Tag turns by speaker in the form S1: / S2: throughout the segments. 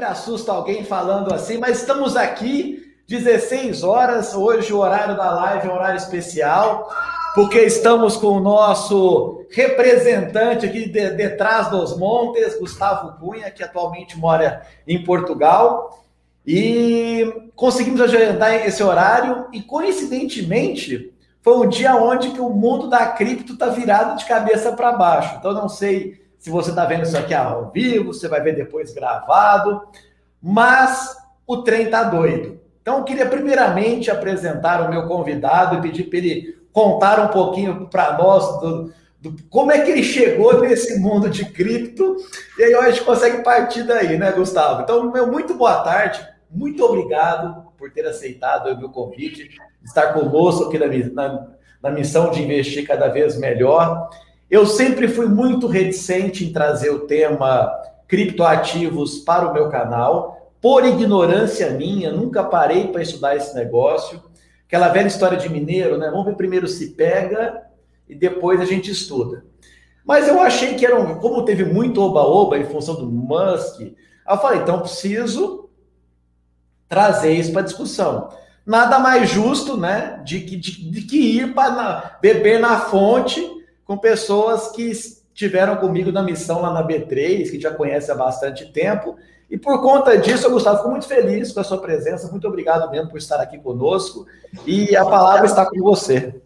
S1: sempre assusto alguém falando assim, mas estamos aqui, 16 horas, hoje o horário da live é um horário especial, porque estamos com o nosso representante aqui de, de trás dos montes, Gustavo Cunha, que atualmente mora em Portugal, e conseguimos agendar esse horário, e coincidentemente foi um dia onde que o mundo da cripto está virado de cabeça para baixo. Então, não sei se você está vendo isso aqui ao vivo, você vai ver depois gravado, mas o trem está doido. Então, eu queria primeiramente apresentar o meu convidado e pedir para ele contar um pouquinho para nós do, do, como é que ele chegou nesse mundo de cripto, e aí a gente consegue partir daí, né, Gustavo? Então, meu muito boa tarde, muito obrigado por ter aceitado o meu convite estar conosco aqui na, na, na missão de investir cada vez melhor. Eu sempre fui muito reticente em trazer o tema criptoativos para o meu canal, por ignorância minha, nunca parei para estudar esse negócio. Aquela velha história de mineiro, né? Vamos ver primeiro se pega e depois a gente estuda. Mas eu achei que era um, como teve muito oba-oba em função do Musk, eu falei, então preciso trazer isso para discussão nada mais justo, né, de que, de, de que ir para beber na fonte com pessoas que estiveram comigo na missão lá na B3, que já conhece há bastante tempo. E por conta disso, eu, Gustavo, fico muito feliz com a sua presença. Muito obrigado mesmo por estar aqui conosco. E a palavra está com você.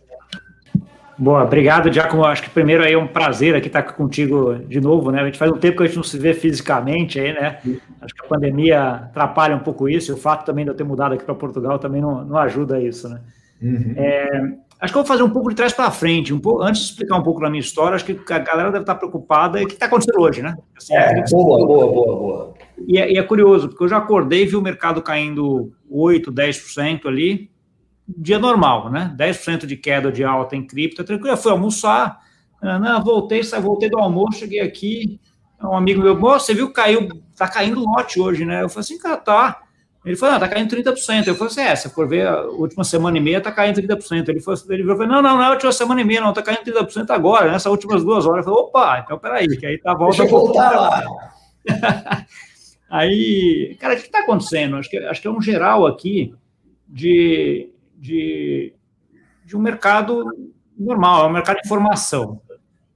S2: Boa, obrigado, Giacomo. Acho que primeiro aí é um prazer aqui estar contigo de novo, né? A gente faz um tempo que a gente não se vê fisicamente aí, né? Acho que a pandemia atrapalha um pouco isso, e o fato também de eu ter mudado aqui para Portugal também não, não ajuda isso, né? Uhum. É, acho que eu vou fazer um pouco de trás para frente, um pouco, antes de explicar um pouco da minha história, acho que a galera deve estar preocupada e o que está acontecendo hoje, né?
S1: Assim, é, boa, boa, boa, boa.
S2: E é, e é curioso, porque eu já acordei e vi o mercado caindo 8, 10% ali, dia normal, né? 10% de queda de alta em cripto, é tranquilo. Eu fui almoçar, não, voltei, voltei do almoço, cheguei aqui, um amigo meu, você viu, caiu, tá caindo lote hoje, né? Eu falei assim, cara, tá. Ele falou, não, tá caindo 30%. Eu falei assim, é, se for ver, a última semana e meia tá caindo 30%. Ele falou, ele falou não, não, não é a última semana e meia, não, tá caindo 30% agora, nessas últimas duas horas. Eu falei, opa, então peraí, que aí tá volta.
S1: Deixa eu voltar lá.
S2: aí, cara, o que tá acontecendo? Acho que, acho que é um geral aqui de, de, de um mercado normal, é um mercado de informação.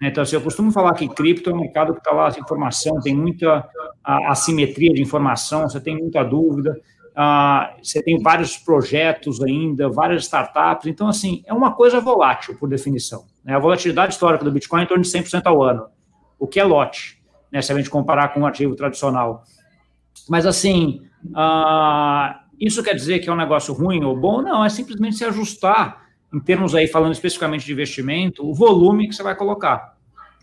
S2: Então, assim, eu costumo falar que cripto é um mercado que está lá, a informação, tem muita assimetria de informação, você tem muita dúvida, você tem vários projetos ainda, várias startups, então, assim, é uma coisa volátil, por definição. Né? A volatilidade histórica do Bitcoin é em torno de 100% ao ano, o que é lote, né, se a gente comparar com um ativo tradicional. Mas, assim, isso quer dizer que é um negócio ruim ou bom? Não, é simplesmente se ajustar, em termos aí, falando especificamente de investimento, o volume que você vai colocar.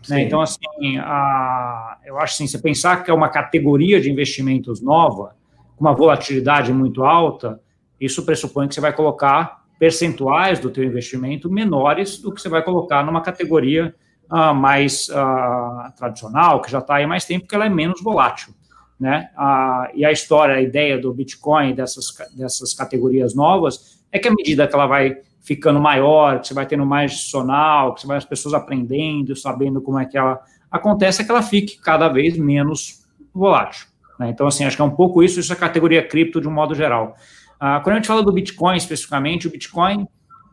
S2: Né? Então, assim, a, eu acho assim, você pensar que é uma categoria de investimentos nova, com uma volatilidade muito alta, isso pressupõe que você vai colocar percentuais do teu investimento menores do que você vai colocar numa categoria uh, mais uh, tradicional, que já está aí mais tempo, porque ela é menos volátil né? A, e a história, a ideia do Bitcoin, dessas, dessas categorias novas, é que à medida que ela vai ficando maior, que você vai tendo mais adicional, que você vai as pessoas aprendendo, sabendo como é que ela acontece, é que ela fique cada vez menos volátil. Né? Então, assim, acho que é um pouco isso, isso é a categoria cripto de um modo geral. Ah, quando a gente fala do Bitcoin especificamente, o Bitcoin,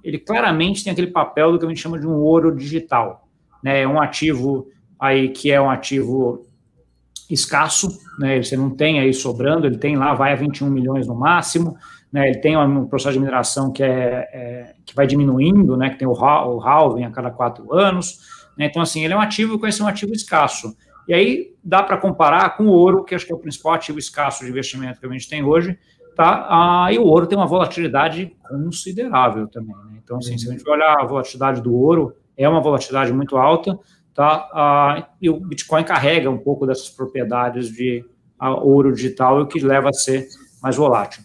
S2: ele claramente tem aquele papel do que a gente chama de um ouro digital. Né? É um ativo aí que é um ativo escasso, né? Você não tem aí sobrando, ele tem lá, vai a 21 milhões no máximo, né? Ele tem um processo de mineração que é, é que vai diminuindo, né? Que tem o, halving a cada quatro anos, né? Então, assim, ele é um ativo que vai ser um ativo escasso. E aí dá para comparar com o ouro, que acho que é o principal ativo escasso de investimento que a gente tem hoje, tá? Ah, e o ouro tem uma volatilidade considerável também, né? Então, assim, se a gente olhar a volatilidade do ouro, é uma volatilidade muito alta, tá? Ah, e o Bitcoin carrega um pouco dessas propriedades de ah, ouro digital, o que leva a ser mais volátil.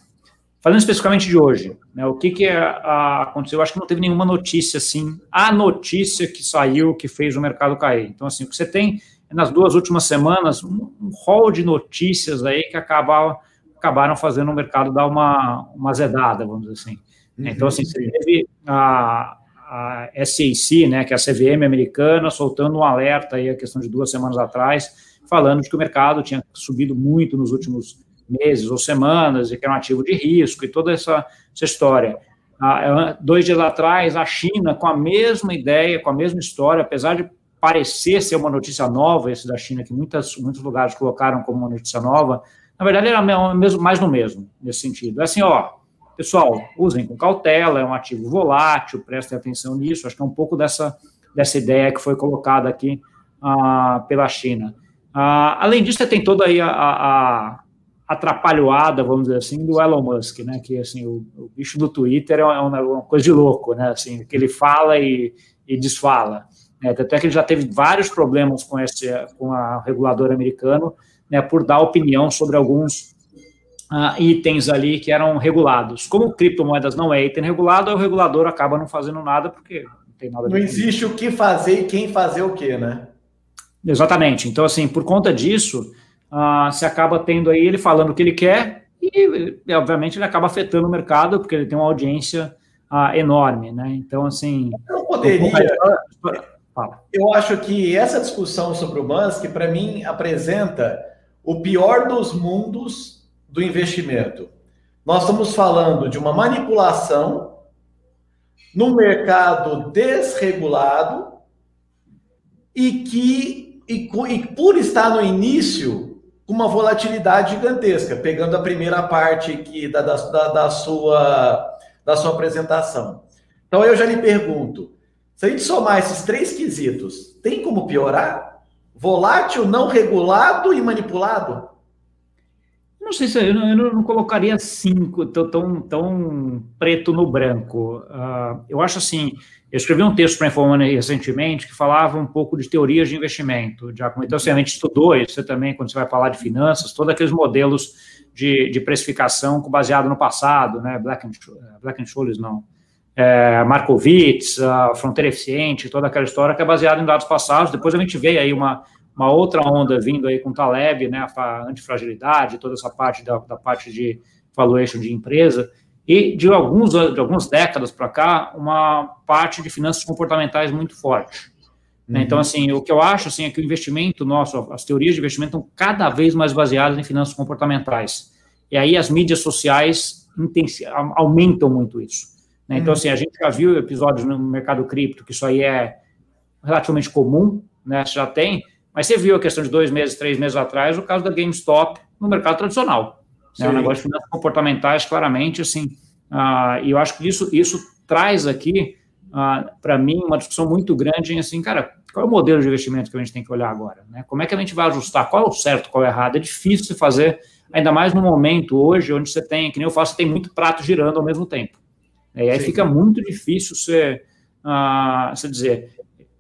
S2: Falando especificamente de hoje, né, o que, que é, a, aconteceu? Eu acho que não teve nenhuma notícia assim, a notícia que saiu que fez o mercado cair. Então, assim, o que você tem nas duas últimas semanas, um, um rol de notícias aí que acabaram, acabaram fazendo o mercado dar uma, uma zedada, vamos dizer assim. Uhum. Então, assim, você teve a, a SEC, né, que é a CVM americana, soltando um alerta aí, a questão de duas semanas atrás, falando de que o mercado tinha subido muito nos últimos meses ou semanas, e que é um ativo de risco, e toda essa, essa história. Ah, dois dias atrás, a China, com a mesma ideia, com a mesma história, apesar de parecer ser uma notícia nova, esse da China, que muitas, muitos lugares colocaram como uma notícia nova, na verdade era mesmo, mais no mesmo, nesse sentido. É assim, ó, pessoal, usem com cautela, é um ativo volátil, prestem atenção nisso, acho que é um pouco dessa, dessa ideia que foi colocada aqui ah, pela China. Ah, além disso, você tem toda aí a, a, atrapalhoada, vamos dizer assim, do Elon Musk, né, que, assim, o, o bicho do Twitter é uma, é uma, coisa de louco, né, assim, que ele fala e, e desfala. Né, até que ele já teve vários problemas com, esse, com a regulador americano, né, por dar opinião sobre alguns uh, itens ali que eram regulados. Como criptomoedas não é item regulado, o regulador acaba não fazendo nada porque não tem nada.
S1: Não existe o que fazer e quem fazer o que, né?
S2: Exatamente. Então, assim, por conta disso, uh, se acaba tendo aí ele falando o que ele quer e, obviamente, ele acaba afetando o mercado porque ele tem uma audiência uh, enorme, né? Então, assim...
S1: Eu não poderia... Eu acho que essa discussão sobre o Musk, para mim, apresenta o pior dos mundos do investimento. Nós estamos falando de uma manipulação no mercado desregulado e que, e, e por estar no início, com uma volatilidade gigantesca, pegando a primeira parte aqui da, da, da, sua, da sua apresentação. Então eu já lhe pergunto: se a gente somar esses três quesitos, tem como piorar? Volátil, não regulado e manipulado?
S2: Não sei se eu não, eu não colocaria cinco tão, tão, preto no branco. Uh, eu acho assim, eu escrevi um texto para a recentemente que falava um pouco de teorias de investimento. Já, então, assim, a gente estudou isso também, quando você vai falar de finanças, todos aqueles modelos de, de precificação baseado no passado, né? Black and, Black and Scholes, não. É, Markowitz, a Fronteira Eficiente, toda aquela história que é baseada em dados passados. Depois a gente vê aí uma, uma outra onda vindo aí com o Taleb, né, a antifragilidade, toda essa parte da, da parte de valuation de empresa, e de, alguns, de algumas décadas para cá, uma parte de finanças comportamentais muito forte. Né? Uhum. Então, assim, o que eu acho assim, é que o investimento nosso, as teorias de investimento estão cada vez mais baseadas em finanças comportamentais. E aí as mídias sociais aumentam muito isso. Né? Então, assim, a gente já viu episódios no mercado cripto que isso aí é relativamente comum, né? Já tem, mas você viu a questão de dois meses, três meses atrás, o caso da GameStop no mercado tradicional. Né? Um negócio de finanças comportamentais, claramente, assim, uh, e eu acho que isso, isso traz aqui, uh, para mim, uma discussão muito grande em, assim, cara, qual é o modelo de investimento que a gente tem que olhar agora? Né? Como é que a gente vai ajustar? Qual é o certo, qual é o errado? É difícil fazer, ainda mais no momento hoje, onde você tem, que nem eu faço, tem muito prato girando ao mesmo tempo. E aí Sim. fica muito difícil você, uh, você dizer,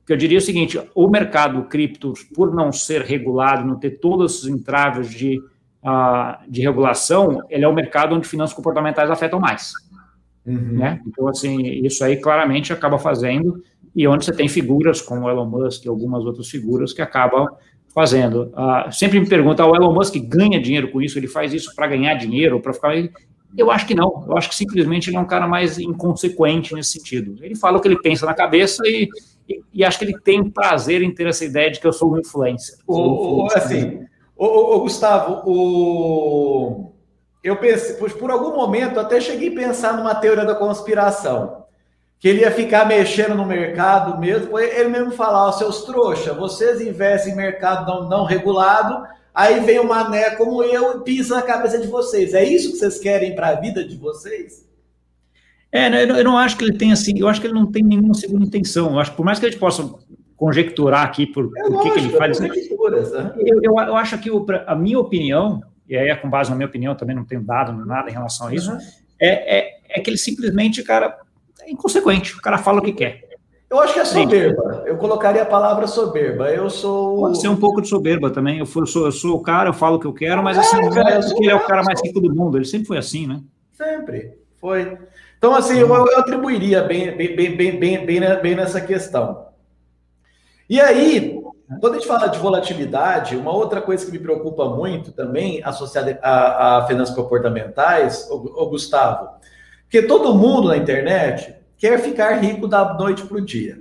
S2: que eu diria o seguinte: o mercado cripto, por não ser regulado, não ter todos os entraves de, uh, de regulação, ele é o mercado onde finanças comportamentais afetam mais. Uhum. Né? Então, assim, isso aí claramente acaba fazendo, e onde você tem figuras como Elon Musk e algumas outras figuras que acabam fazendo. Uh, sempre me perguntam, ah, o Elon Musk ganha dinheiro com isso? Ele faz isso para ganhar dinheiro, para ficar. Eu acho que não. Eu acho que simplesmente ele é um cara mais inconsequente nesse sentido. Ele fala o que ele pensa na cabeça e e, e, acho que ele tem prazer em ter essa ideia de que eu sou um influencer.
S1: O, o, assim, o, o, Gustavo, o, eu pensei, por algum momento até cheguei a pensar numa teoria da conspiração, que ele ia ficar mexendo no mercado mesmo, ele mesmo falar, ó, seus trouxa, vocês investem em mercado não, não regulado, aí vem um mané como eu e pisa na cabeça de vocês. É isso que vocês querem para a vida de vocês?
S2: É, né, eu não acho que ele tem assim, eu acho que ele não tem nenhuma segunda intenção. Eu acho que por mais que a gente possa conjecturar aqui por, é por que, que, ele faz isso. Né? Eu, eu, eu, acho que o, a minha opinião, e aí é com base na minha opinião, também não tenho dado nada em relação a isso, uhum. é, é, é, que ele simplesmente, cara, é inconsequente, o cara fala o que quer.
S1: Eu acho que é soberba. Eu colocaria a palavra soberba. Eu sou.
S2: Pode ser um pouco de soberba também. Eu, for, eu, sou, eu sou o cara, eu falo o que eu quero, mas assim, é, cara, porque ele é o cara mais rico do mundo. Ele sempre foi assim, né?
S1: Sempre. Foi. Então, assim, eu, eu atribuiria bem, bem, bem, bem, bem, bem, bem nessa questão. E aí, quando a gente fala de volatilidade, uma outra coisa que me preocupa muito também, associada a, a finanças comportamentais, o, o Gustavo, porque todo mundo na internet quer ficar rico da noite para o dia.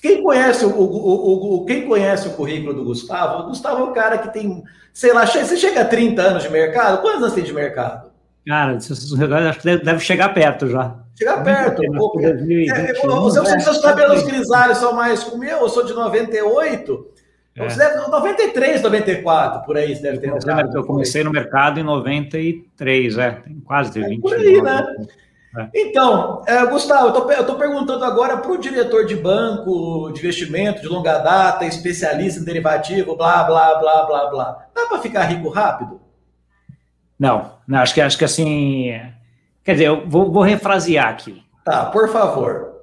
S1: Quem conhece o, o, o, quem conhece o currículo do Gustavo, o Gustavo é um cara que tem, sei lá, você chega a 30 anos de mercado? Quantos anos tem de mercado?
S2: Cara, acho que deve chegar perto já.
S1: Chegar perto. Um pouco. É, os seus cabelos grisalhos são mais como eu, eu sou de 98. É. Você deve, 93, 94, por aí você deve ter.
S2: Eu comecei no mercado em 93, é, tem quase 20 é
S1: Por aí, né? É. Então, é, Gustavo, eu estou perguntando agora para o diretor de banco, de investimento, de longa data, especialista em derivativo, blá, blá, blá, blá, blá. Dá para ficar rico rápido?
S2: Não, não, acho que, acho que assim. Quer dizer, eu vou, vou refrasear aqui.
S1: Tá, por favor.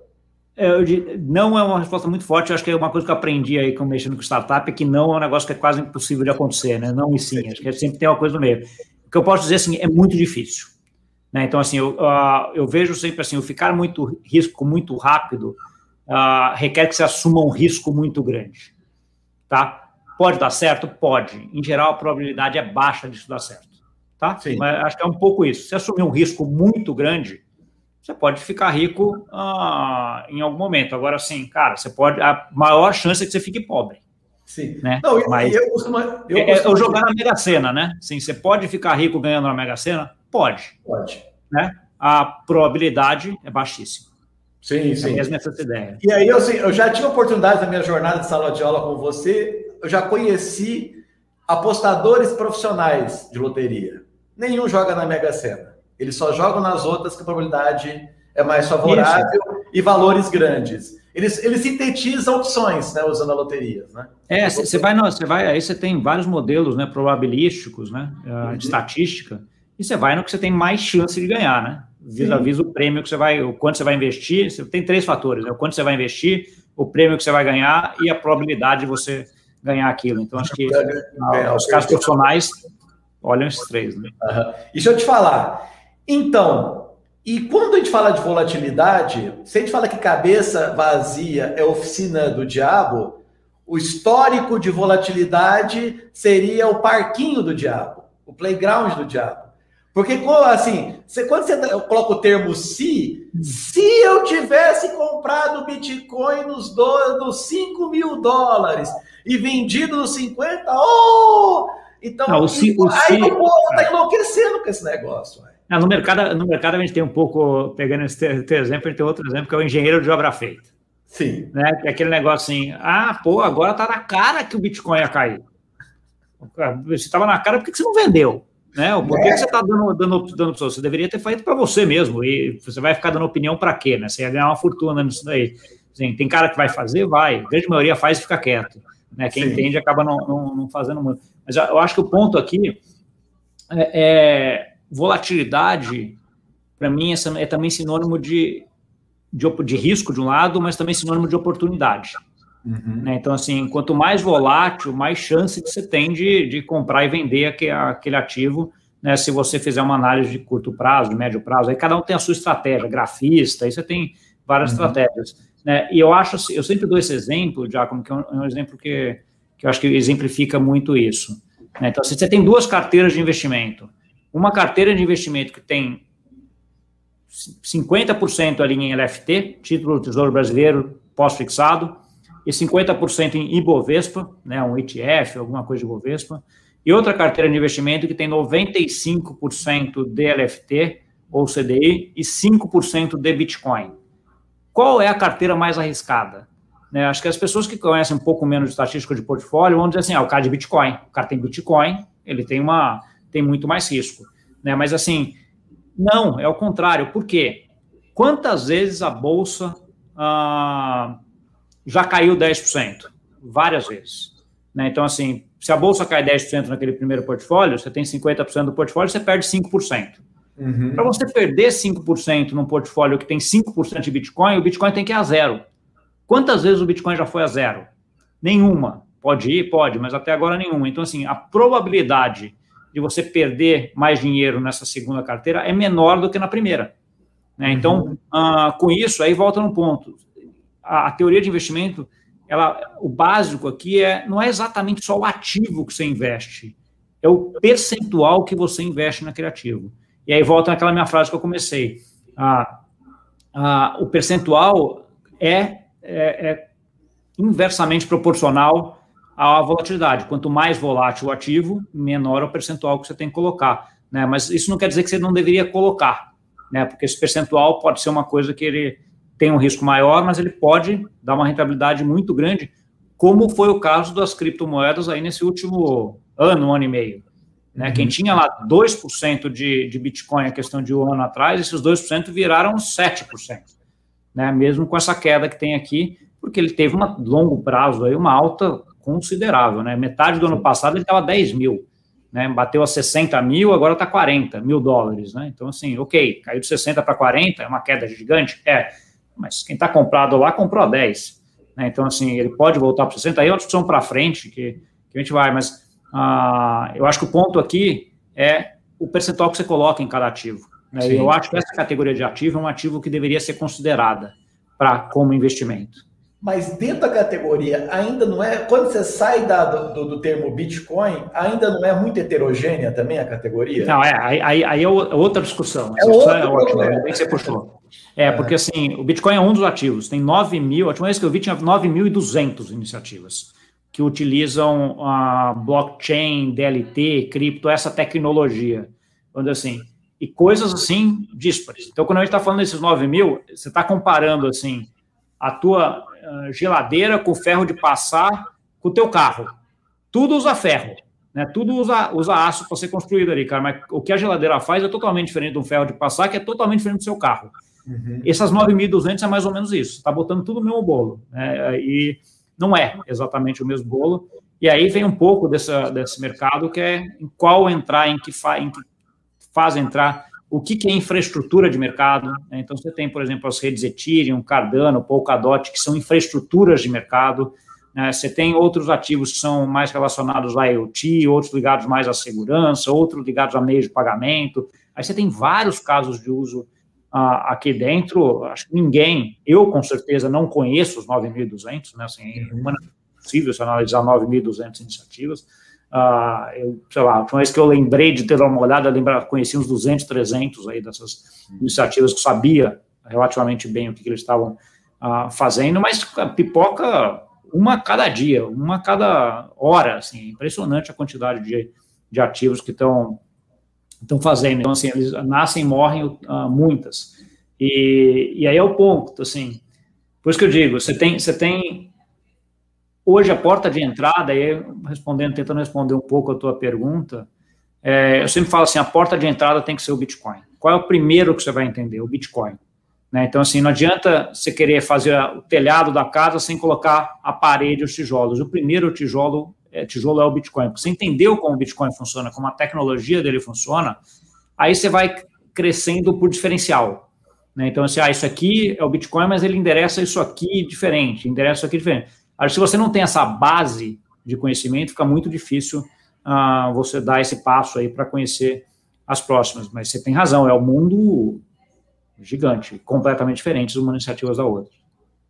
S2: Eu, não é uma resposta muito forte, eu acho que é uma coisa que eu aprendi aí com mexendo com startup, é que não é um negócio que é quase impossível de acontecer, né? Não e sim, acho que sempre tem uma coisa no meio. O que eu posso dizer assim, é muito difícil. Né? Então, assim, eu, uh, eu vejo sempre assim, o ficar muito risco muito rápido uh, requer que você assuma um risco muito grande. Tá? Pode dar certo? Pode. Em geral, a probabilidade é baixa disso dar certo. Tá? Sim. Mas acho que é um pouco isso. Se assumir um risco muito grande, você pode ficar rico uh, em algum momento. Agora, sim, cara, você pode. A maior chance é que você fique pobre.
S1: Sim.
S2: Né? Não, Mas eu, costumo, eu, é, é, eu jogar na Mega Sena, né? Sim, você pode ficar rico ganhando na Mega Sena? Pode.
S1: Pode.
S2: Né? A probabilidade é baixíssima.
S1: Sim, é sim.
S2: Mesmo essa ideia.
S1: E aí, eu, assim, eu já tive oportunidade na minha jornada de sala de aula com você, eu já conheci apostadores profissionais de loteria. Nenhum joga na Mega Sena. Eles só jogam nas outras que a probabilidade é mais favorável Isso. E valores grandes. Eles, eles sintetizam opções, né, usando a loteria, né?
S2: É, você vai, você vai, aí você tem vários modelos, né, probabilísticos, né, uhum. de estatística, e você vai no que você tem mais chance de ganhar, né? Vis-a-vis o prêmio que você vai, o quanto você vai investir, você tem três fatores, né? O quanto você vai investir, o prêmio que você vai ganhar e a probabilidade de você ganhar aquilo. Então, acho que ah, os casos profissionais olham esses três, né?
S1: Uhum. Deixa eu te falar. Então, e quando a gente fala de volatilidade, se a gente fala que cabeça vazia é oficina do diabo, o histórico de volatilidade seria o parquinho do diabo, o playground do diabo. Porque, assim, você, quando você coloca o termo se, se eu tivesse comprado Bitcoin nos, do, nos 5 mil dólares e vendido nos 50, oh! Então, Não, o o aí o povo está enlouquecendo com esse negócio.
S2: No, mercado, no mercado a gente tem um pouco, pegando esse exemplo, a gente tem outro exemplo, que é o engenheiro de obra feita.
S1: Sim.
S2: Né? Que é aquele negócio assim, ah, pô, agora tá na cara que o Bitcoin ia cair. Você estava na cara, por que você não vendeu? Né? Por que, é. que você está dando, dando, dando Você deveria ter feito para você mesmo. E você vai ficar dando opinião para quê? Né? Você ia ganhar uma fortuna nisso daí. Assim, tem cara que vai fazer? Vai. A grande maioria faz e fica quieto. Né? Quem Sim. entende acaba não, não, não, fazendo muito. Mas eu acho que o ponto aqui é, é volatilidade, para mim, é, é também sinônimo de, de, de risco de um lado, mas também sinônimo de oportunidade. Uhum. Né? Então, assim, quanto mais volátil, mais chance que você tem de, de comprar e vender aquele, aquele ativo, né? Se você fizer uma análise de curto prazo, de médio prazo, aí cada um tem a sua estratégia, grafista, aí você tem várias uhum. estratégias. Né? E eu acho, assim, eu sempre dou esse exemplo, Giacomo, que é um, é um exemplo que, que eu acho que exemplifica muito isso. Né? Então, se você tem duas carteiras de investimento, uma carteira de investimento que tem 50% ali em LFT, título do Tesouro Brasileiro pós-fixado, e 50% em Ibovespa, né, um ETF, alguma coisa de Ibovespa, e outra carteira de investimento que tem 95% de LFT ou CDI e 5% de Bitcoin. Qual é a carteira mais arriscada? Né, acho que as pessoas que conhecem um pouco menos de estatística de portfólio vão dizer assim, ah, o cara de Bitcoin, o cara tem Bitcoin, ele tem uma tem muito mais risco, né? Mas assim, não, é o contrário. Por quê? Quantas vezes a bolsa ah, já caiu 10%, várias vezes. Né? Então, assim, se a bolsa cai 10% naquele primeiro portfólio, você tem 50% do portfólio, você perde 5%. Uhum. Para você perder 5% num portfólio que tem 5% de Bitcoin, o Bitcoin tem que ir a zero. Quantas vezes o Bitcoin já foi a zero? Nenhuma. Pode ir? Pode, mas até agora nenhuma. Então, assim, a probabilidade de você perder mais dinheiro nessa segunda carteira é menor do que na primeira. Né? Então, uhum. uh, com isso, aí volta no ponto a, a, teoria de investimento, ela, o básico aqui é não é exatamente só o ativo que você investe, é o percentual que você investe naquele ativo. E aí volta naquela minha frase que eu comecei. A, a, o percentual é, é, é inversamente proporcional à volatilidade. Quanto mais volátil o ativo, menor o percentual que você tem que colocar. Né? Mas isso não quer dizer que você não deveria colocar, né? porque esse percentual pode ser uma coisa que ele tem um risco maior, mas ele pode dar uma rentabilidade muito grande, como foi o caso das criptomoedas aí nesse último ano, um ano e meio. Né? Quem uhum. tinha lá 2% de, de Bitcoin a questão de um ano atrás, esses 2% viraram 7%, né? mesmo com essa queda que tem aqui, porque ele teve um longo prazo, aí, uma alta considerável. Né? Metade do ano passado ele estava 10 mil, né? bateu a 60 mil, agora está 40 mil dólares. Né? Então, assim, ok, caiu de 60 para 40, é uma queda gigante? É, mas quem está comprado lá comprou a 10. Né? Então, assim, ele pode voltar para 60, aí é uma discussão para frente que, que a gente vai, mas ah, eu acho que o ponto aqui é o percentual que você coloca em cada ativo. Né? Eu acho que essa categoria de ativo é um ativo que deveria ser considerada para como investimento.
S1: Mas dentro da categoria, ainda não é. Quando você sai da, do, do, termo Bitcoin, ainda não é muito heterogênea também a categoria?
S2: Não, é. Aí, aí, aí é outra discussão. É, outra é ótima, é. que você puxou. É, é, porque assim, o Bitcoin é um dos ativos. Tem 9 mil, a última vez que eu vi tinha 9.200 iniciativas que utilizam a blockchain, DLT, cripto, essa tecnologia. Onde assim, e coisas assim díspares. Então, quando a gente está falando desses 9 mil, você está comparando assim a tua uh, geladeira com ferro de passar com o teu carro. Tudo usa ferro, né? Tudo usa, usa aço para ser construído ali, cara. Mas o que a geladeira faz é totalmente diferente de um ferro de passar, que é totalmente diferente do seu carro. Uhum. Essas 9.200 é mais ou menos isso. Está botando tudo no mesmo bolo. Né? E não é exatamente o mesmo bolo. E aí vem um pouco dessa, desse mercado que é em qual entrar, em que, fa, em que faz entrar, o que, que é infraestrutura de mercado. Né? Então, você tem, por exemplo, as redes Ethereum, Cardano, Polkadot, que são infraestruturas de mercado. Né? Você tem outros ativos que são mais relacionados à IoT, outros ligados mais à segurança, outros ligados a meios de pagamento. Aí você tem vários casos de uso aqui dentro, acho que ninguém, eu com certeza não conheço os 9.200, né, assim, é uhum. possível se analisar 9.200 iniciativas, uh, eu, sei lá, a última vez que eu lembrei de ter uma olhada, eu lembra, conheci uns 200, 300 aí dessas iniciativas que sabia relativamente bem o que, que eles estavam uh, fazendo, mas pipoca uma cada dia, uma cada hora, assim, impressionante a quantidade de, de ativos que estão estão fazendo. Então, assim, eles nascem morrem uh, muitas. E, e aí é o ponto, assim, por isso que eu digo, você tem, você tem hoje a porta de entrada, e respondendo, tentando responder um pouco a tua pergunta, é, eu sempre falo assim, a porta de entrada tem que ser o Bitcoin. Qual é o primeiro que você vai entender? O Bitcoin. Né? Então, assim, não adianta você querer fazer o telhado da casa sem colocar a parede os tijolos. O primeiro tijolo é, tijolo é o Bitcoin. Porque você entendeu como o Bitcoin funciona, como a tecnologia dele funciona, aí você vai crescendo por diferencial. Né? Então, assim, ah, isso aqui é o Bitcoin, mas ele endereça isso aqui diferente, endereça isso aqui diferente. Aí, se você não tem essa base de conhecimento, fica muito difícil ah, você dar esse passo aí para conhecer as próximas. Mas você tem razão, é um mundo gigante, completamente diferente de uma iniciativa da outra.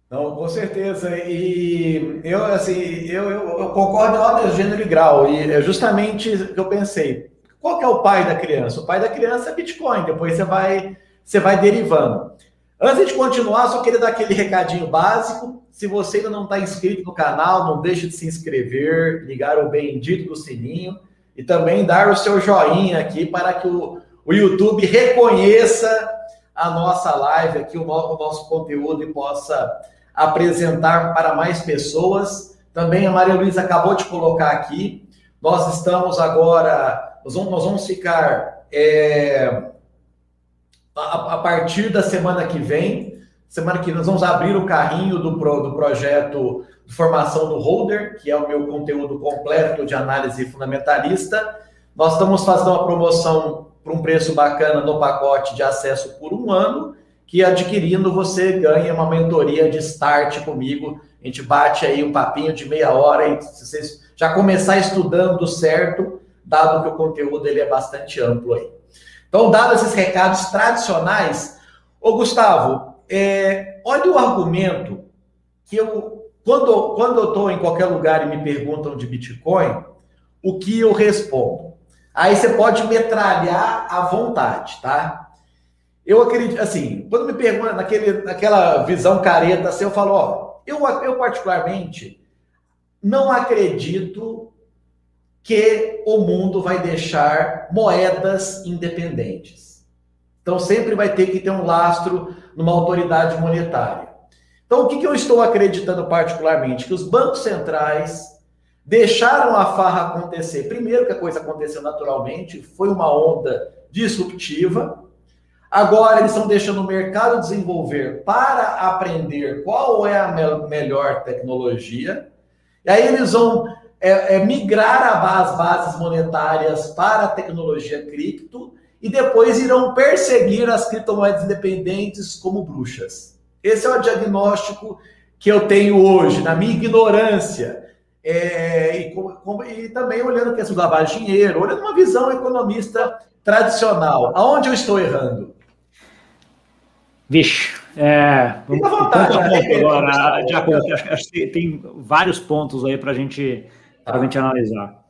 S1: Não, com certeza. E eu, assim, eu, eu, eu concordo em ordem, gênero e grau. E é justamente o que eu pensei. Qual que é o pai da criança? O pai da criança é Bitcoin. Depois você vai, você vai derivando. Antes de continuar, só queria dar aquele recadinho básico. Se você ainda não está inscrito no canal, não deixe de se inscrever, ligar o bendito do sininho e também dar o seu joinha aqui para que o, o YouTube reconheça a nossa live aqui, o nosso, o nosso conteúdo e possa apresentar para mais pessoas. Também a Maria Luísa acabou de colocar aqui. Nós estamos agora, nós vamos, nós vamos ficar é, a, a, partir da semana que vem. Semana que vem nós vamos abrir o carrinho do, pro, do projeto de formação do holder, que é o meu conteúdo completo de análise fundamentalista. Nós estamos fazendo uma promoção por um preço bacana no pacote de acesso por um ano que adquirindo você ganha uma mentoria de start comigo. A gente bate aí um papinho de meia hora e se vocês já começar estudando certo, dado que o conteúdo ele é bastante amplo aí. Então, dados esses recados tradicionais, ô Gustavo, é, olha o argumento que eu, quando, quando eu estou em qualquer lugar e me perguntam de Bitcoin, o que eu respondo? Aí você pode metralhar à vontade, tá? Eu acredito, assim, quando me pergunta naquele, naquela visão careta, assim, eu falo, ó, Eu, eu particularmente, não acredito que o mundo vai deixar moedas independentes. Então, sempre vai ter que ter um lastro numa autoridade monetária. Então, o que, eu estou acreditando particularmente? Que os bancos centrais deixaram a farra acontecer. Primeiro, que a coisa aconteceu naturalmente, foi uma onda disruptiva. Agora, eles estão deixando o mercado desenvolver para aprender qual é a me melhor tecnologia. E aí, eles vão é, é migrar as bases monetárias para a tecnologia cripto e depois irão perseguir as criptomoedas independentes como bruxas. Esse é o diagnóstico que eu tenho hoje, na minha ignorância. É, e, com, e, também olhando a questão do lavagem de dinheiro, olhando uma visão economista tradicional. Aonde eu estou errando?
S2: Vixe, é, Fica à vontade. Agora, já, acho, acho que tem vários pontos aí para a gente para a gente analisar.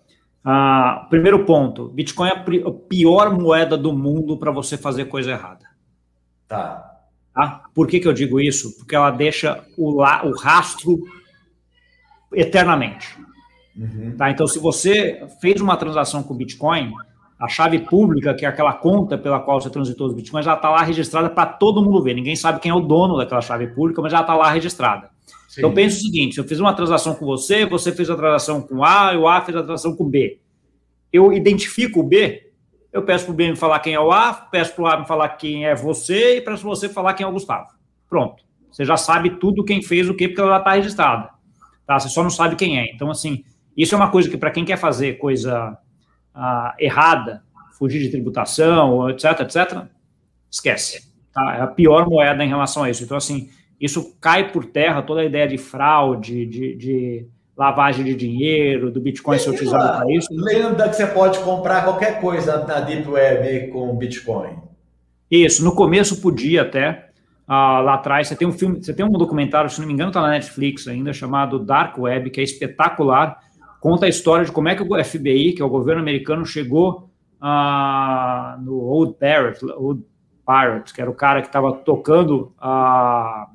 S2: Ah, primeiro ponto: Bitcoin é a pior moeda do mundo para você fazer coisa errada.
S1: Tá.
S2: tá. Por que, que eu digo isso? Porque ela deixa o, la, o rastro eternamente. Uhum. Tá? Então, se você fez uma transação com Bitcoin, a chave pública, que é aquela conta pela qual você transitou os Bitcoins, já está lá registrada para todo mundo ver. Ninguém sabe quem é o dono daquela chave pública, mas já está lá registrada. Sim. Então pense o seguinte: se eu fiz uma transação com você, você fez a transação com A, e o A fez a transação com B. Eu identifico o B, eu peço para o B me falar quem é o A, peço para o A me falar quem é você e peço para você falar quem é o Gustavo. Pronto. Você já sabe tudo quem fez o que, porque ela já está registrada. Tá? Você só não sabe quem é. Então, assim, isso é uma coisa que, para quem quer fazer coisa ah, errada, fugir de tributação, etc., etc., esquece. Tá? É a pior moeda em relação a isso. Então, assim, isso cai por terra toda a ideia de fraude, de, de lavagem de dinheiro, do Bitcoin ser utilizado para isso.
S1: Lenda que você pode comprar qualquer coisa na Deep Web com Bitcoin.
S2: Isso, no começo podia até. Uh, lá atrás, você tem um filme, você tem um documentário, se não me engano, está na Netflix ainda, chamado Dark Web, que é espetacular. Conta a história de como é que o FBI, que é o governo americano, chegou uh, no Old Parrot, Old Pirate, que era o cara que estava tocando a.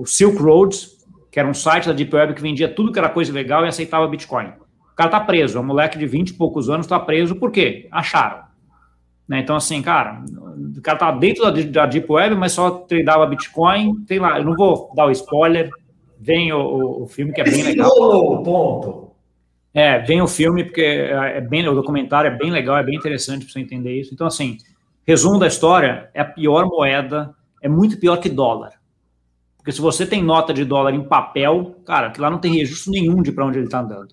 S2: O Silk Roads, que era um site da Deep Web que vendia tudo que era coisa legal e aceitava Bitcoin. O cara tá preso, é um moleque de 20 e poucos anos tá preso, por quê? Acharam. Né? Então, assim, cara, o cara tá dentro da, da Deep Web, mas só tradava Bitcoin, tem lá, eu não vou dar o spoiler, vem o, o filme que é bem legal.
S1: ponto.
S2: É, vem o filme, porque é, é bem, o documentário é bem legal, é bem interessante para você entender isso. Então, assim, resumo da história, é a pior moeda, é muito pior que dólar. Porque se você tem nota de dólar em papel, cara, que lá não tem registro nenhum de para onde ele está andando.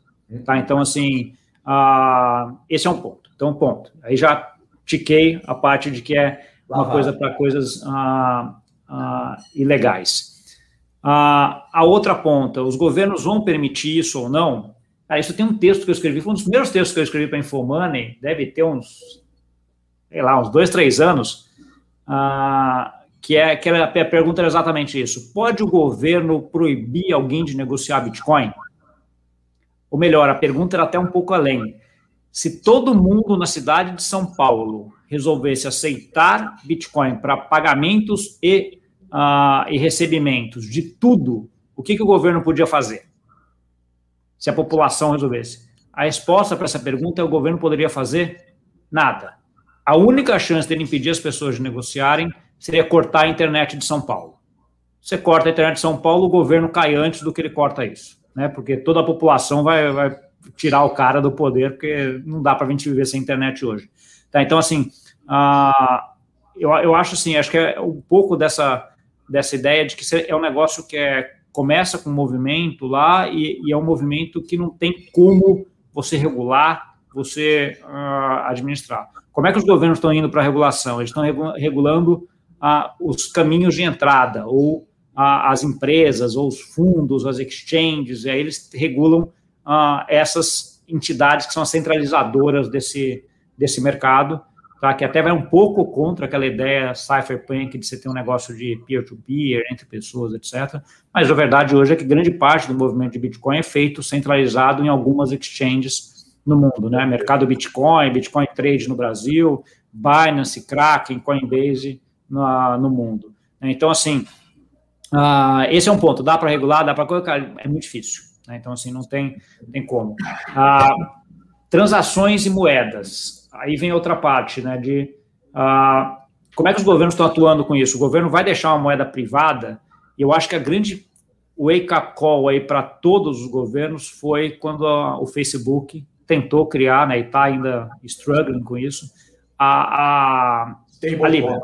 S2: Tá? Então, assim, uh, esse é um ponto. Então, ponto. Aí já tiquei a parte de que é uma Lá coisa para coisas uh, uh, ilegais. a outra ponta, os governos vão permitir isso ou não? Cara, isso tem um texto que eu escrevi, foi um dos primeiros textos que eu escrevi para Infomoney, deve ter uns, sei lá, uns dois, três anos, que é que a pergunta era exatamente isso. Pode o governo proibir alguém de negociar Bitcoin? Ou melhor, a pergunta era até um pouco além. Se todo mundo na cidade de São Paulo resolvesse aceitar Bitcoin para pagamentos e, uh, e recebimentos de tudo, o que, que o governo podia fazer? Se a população resolvesse. A resposta para essa pergunta é o governo poderia fazer nada. A única chance dele impedir as pessoas de negociarem seria cortar a internet de São Paulo. Você corta a internet de São Paulo, o governo cai antes do que ele corta isso, né? Porque toda a população vai, vai tirar o cara do poder, porque não dá para a gente viver sem internet hoje. Tá? Então, assim, uh, eu, eu acho assim, acho que é um pouco dessa, dessa ideia de que é um negócio que é, começa com um movimento lá e, e é um movimento que não tem como você regular, você uh, administrar. Como é que os governos estão indo para a regulação? Eles estão regulando os caminhos de entrada, ou as empresas, ou os fundos, as exchanges, e aí eles regulam ah, essas entidades que são as centralizadoras desse, desse mercado, tá? que até vai um pouco contra aquela ideia cypherpunk de você ter um negócio de peer-to-peer, -peer, entre pessoas, etc. Mas a verdade hoje é que grande parte do movimento de Bitcoin é feito centralizado em algumas exchanges no mundo, né? Mercado Bitcoin, Bitcoin Trade no Brasil, Binance, Kraken, Coinbase, no mundo. Então, assim, Uh, esse é um ponto. Dá para regular, dá para colocar. É muito difícil. Né? Então, assim, não tem, tem como. Uh, transações e moedas. Aí vem outra parte, né? De uh, como é que os governos estão atuando com isso? O governo vai deixar uma moeda privada? Eu acho que a grande wake-up call aí para todos os governos foi quando a, o Facebook tentou criar, né, e está ainda struggling com isso, a, a, a Libra.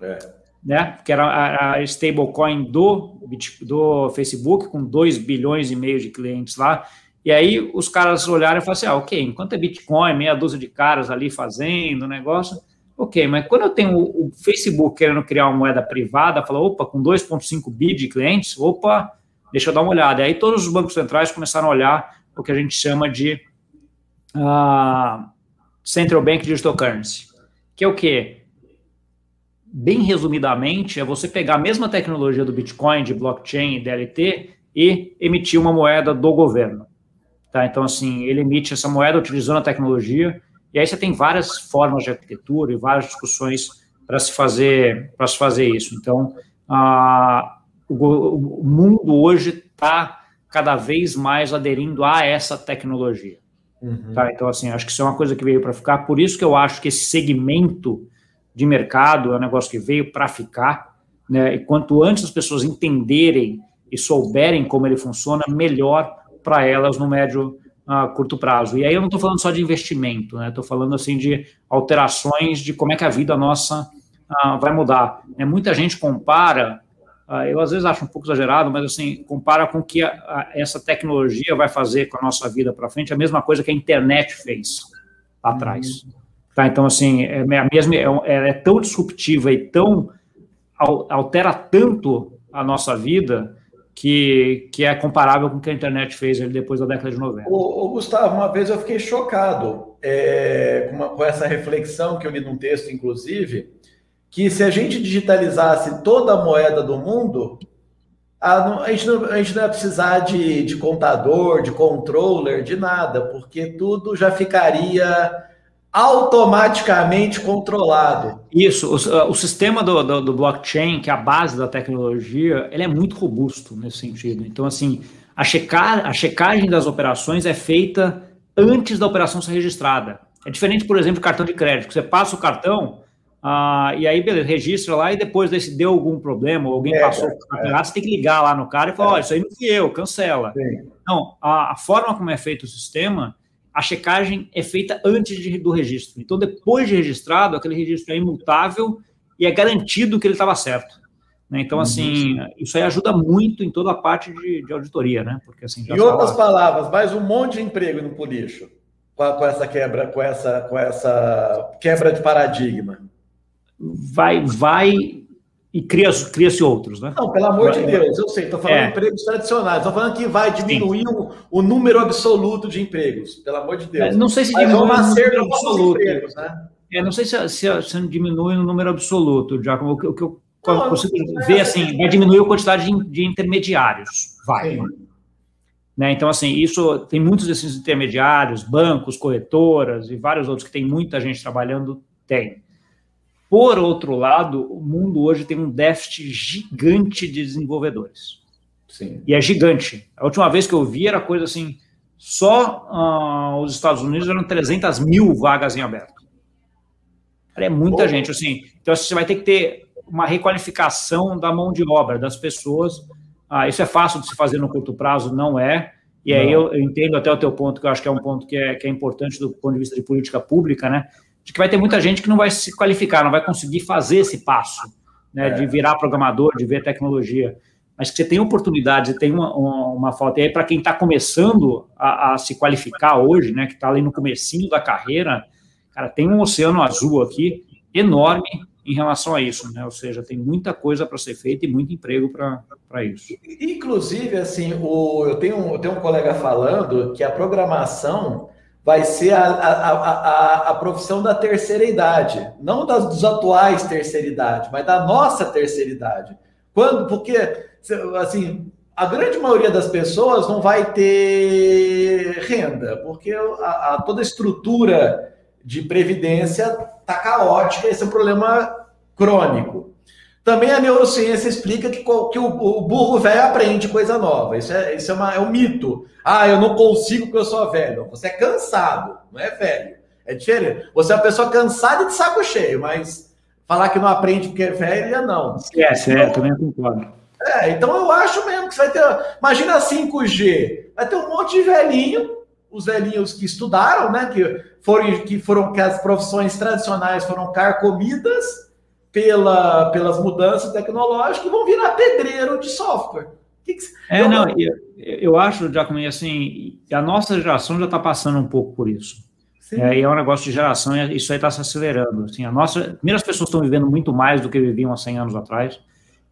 S2: É. Né, que era a, a stablecoin do, do Facebook, com 2 bilhões e meio de clientes lá, e aí os caras olharam e falaram assim, ah, ok, enquanto é Bitcoin, meia dúzia de caras ali fazendo o negócio, ok, mas quando eu tenho o, Facebook querendo criar uma moeda privada, falou, opa, com 2,5 bi de clientes, opa, deixa eu dar uma olhada. E aí todos os bancos centrais começaram a olhar o que a gente chama de uh, Central Bank Digital Currency, que é o quê? Bem resumidamente, é você pegar a mesma tecnologia do Bitcoin, de blockchain e DLT e emitir uma moeda do governo. Tá? Então, assim, ele emite essa moeda utilizando a tecnologia, e aí você tem várias formas de arquitetura e várias discussões para se fazer para se fazer isso. Então, a, o, o mundo hoje está cada vez mais aderindo a essa tecnologia. Uhum. Tá? Então, assim, acho que isso é uma coisa que veio para ficar. Por isso que eu acho que esse segmento de mercado é um negócio que veio para ficar. Né? E quanto antes as pessoas entenderem e souberem como ele funciona, melhor para elas no médio a curto prazo. E aí eu não estou falando só de investimento, né? Estou falando assim de alterações de como é que a vida nossa uh, vai mudar. É, muita gente compara, uh, eu às vezes acho um pouco exagerado, mas assim, compara com o que a, a, essa tecnologia vai fazer com a nossa vida para frente, a mesma coisa que a internet fez lá atrás. Uhum. Tá, então, assim, é, a mesma, é, é tão disruptiva e tão altera tanto a nossa vida que, que é comparável com o que a internet fez depois da década de 90.
S1: O, o Gustavo, uma vez eu fiquei chocado é, com, uma, com, essa reflexão que eu li num texto, inclusive, que se a gente digitalizasse toda a moeda do mundo, a, a, gente, não, a gente não ia precisar de, de contador, de controller, de nada, porque tudo já ficaria automaticamente controlado.
S2: Isso, o, o sistema do, do, do, blockchain, que é a base da tecnologia, ele é muito robusto nesse sentido. Então, assim, a, checar, a checagem das operações é feita antes da operação ser registrada. É diferente, por exemplo, do cartão de crédito, que você passa o cartão ah, e aí, beleza, registra lá e depois se deu algum problema, ou alguém é, passou o campeonato, é. você tem que ligar lá no cara e falar, é. olha, isso aí não fui eu, cancela. Sim. Então, a, a forma como é feito o sistema a checagem é feita antes de, do registro. Então, depois de registrado, aquele registro é imutável e é garantido que ele estava certo. Né? Então, assim, uhum. isso aí ajuda muito em toda a parte de, de auditoria, né?
S1: Porque, assim, em outras palavras, mais um monte de emprego no polício com, com, essa quebra, com essa, com essa quebra de paradigma.
S2: Vai, vai e cria-se cria outros, né?
S1: Não, pelo amor de Deus, eu sei, estou falando é. de empregos tradicionais, estou falando que vai diminuir o, o, número absoluto de empregos, pelo amor de Deus.
S2: É, não sei se diminui o número absoluto. Empregos, né? é, não sei se, se, se diminui o número absoluto, Giacomo, o que, o que eu não, consigo não ver, assim, vai diminuir a quantidade de, de intermediários, vai. Né? Então, assim, isso tem muitos desses intermediários, bancos, corretoras e vários outros que tem muita gente trabalhando, tem. Por outro lado, o mundo hoje tem um déficit gigante de desenvolvedores. Sim. E é gigante. A última vez que eu vi era coisa assim, só uh, os Estados Unidos eram 300 mil vagas em aberto. É muita gente, assim. Então, você vai ter que ter uma requalificação da mão de obra das pessoas. Ah, isso é fácil de se fazer no curto prazo? Não é. E aí eu, eu, entendo até o teu ponto, que eu acho que é um ponto que é, que é importante do ponto de vista de política pública, né? De que vai ter muita gente que não vai se qualificar, não vai conseguir fazer esse passo, né, é. de virar programador, de ver tecnologia. Mas que você tem oportunidade, tem uma, uma, uma falta. E aí, para quem está começando a, a, se qualificar hoje, né, que está ali no comecinho da carreira, cara, tem um oceano azul aqui enorme em relação a isso, né? Ou seja, tem muita coisa para ser feita e muito emprego para isso.
S1: Inclusive, assim, o, eu, tenho, eu tenho um colega falando que a programação vai ser a, a, a, a, profissão da terceira idade, não das, dos atuais terceira idade, mas da nossa terceira idade. Quando, porque, assim, a grande maioria das pessoas não vai ter renda, porque a, toda a estrutura de previdência está caótica, esse é um problema crônico. Também a neurociência explica que, que o, o burro velho aprende coisa nova. Isso, é, isso é, uma, é um mito. Ah, eu não consigo porque eu sou velho. Você é cansado, não é velho. É diferente. Você é uma pessoa cansada de saco cheio, mas falar que não aprende porque é velho, não.
S2: Esquece, é, também concordo.
S1: É, então eu acho mesmo que você vai ter. Imagina 5G. Vai ter um monte de velhinho, os velhinhos que estudaram, né? Que foram, que foram que as profissões tradicionais foram carcomidas pela, pelas mudanças tecnológicas e vão virar pedreiro de software.
S2: Que que... É, eu, não, eu, eu acho, Giacomo, assim, a nossa geração já está passando um pouco por isso. É, e é um negócio de geração e isso aí está se acelerando. Assim, a nossa, primeiro, as pessoas estão vivendo muito mais do que viviam há 100 anos atrás.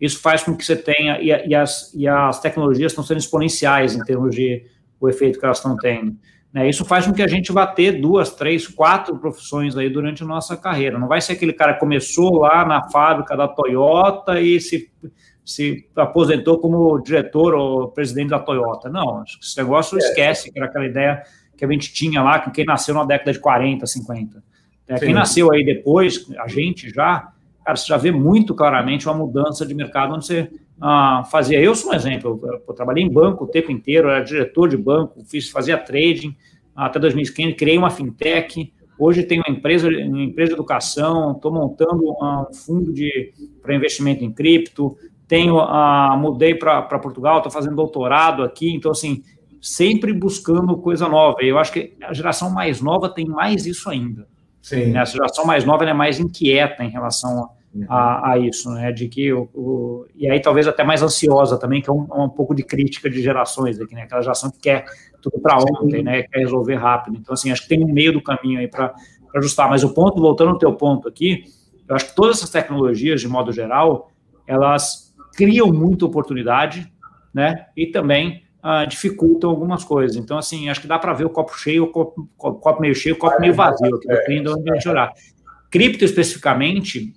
S2: Isso faz com que você tenha, e, e, as, e as tecnologias estão sendo exponenciais em termos de o efeito que elas estão tendo. Né? Isso faz com que a gente vá ter duas, três, quatro profissões aí durante a nossa carreira. Não vai ser aquele cara que começou lá na fábrica da Toyota e se, se aposentou como diretor ou presidente da Toyota. Não, esse negócio é. esquece, que era aquela ideia que a gente tinha lá, com quem nasceu na década de 40, 50. É, quem nasceu aí depois, a gente já, cara, você já vê muito claramente uma mudança de mercado onde você ah, fazia. Eu sou um exemplo, eu, eu, trabalhei em banco o tempo inteiro, era diretor de banco, fiz, fazia trading até 2015, criei uma fintech. Hoje tenho uma empresa, uma empresa de educação, estou montando um fundo para investimento em cripto, tenho, ah, mudei para Portugal, estou fazendo doutorado aqui, então assim, sempre buscando coisa nova. Eu acho que a geração mais nova tem mais isso ainda. Sim. Né? A geração mais nova é mais inquieta em relação a a, a, isso, né? De que o, o, e aí talvez até mais ansiosa também, que é um, um pouco de crítica de gerações aqui, né? Aquela geração que quer tudo para ontem, né? Quer resolver rápido. Então, assim, acho que tem um meio do caminho aí para ajustar. Mas o ponto, voltando ao teu ponto aqui, eu acho que todas essas tecnologias, de modo geral, elas criam muita oportunidade, né? E também uh, dificultam algumas coisas. Então, assim, acho que dá para ver o copo cheio, o copo, copo meio cheio, o copo meio vazio, aqui, depende de onde a gente olhar. Cripto, especificamente,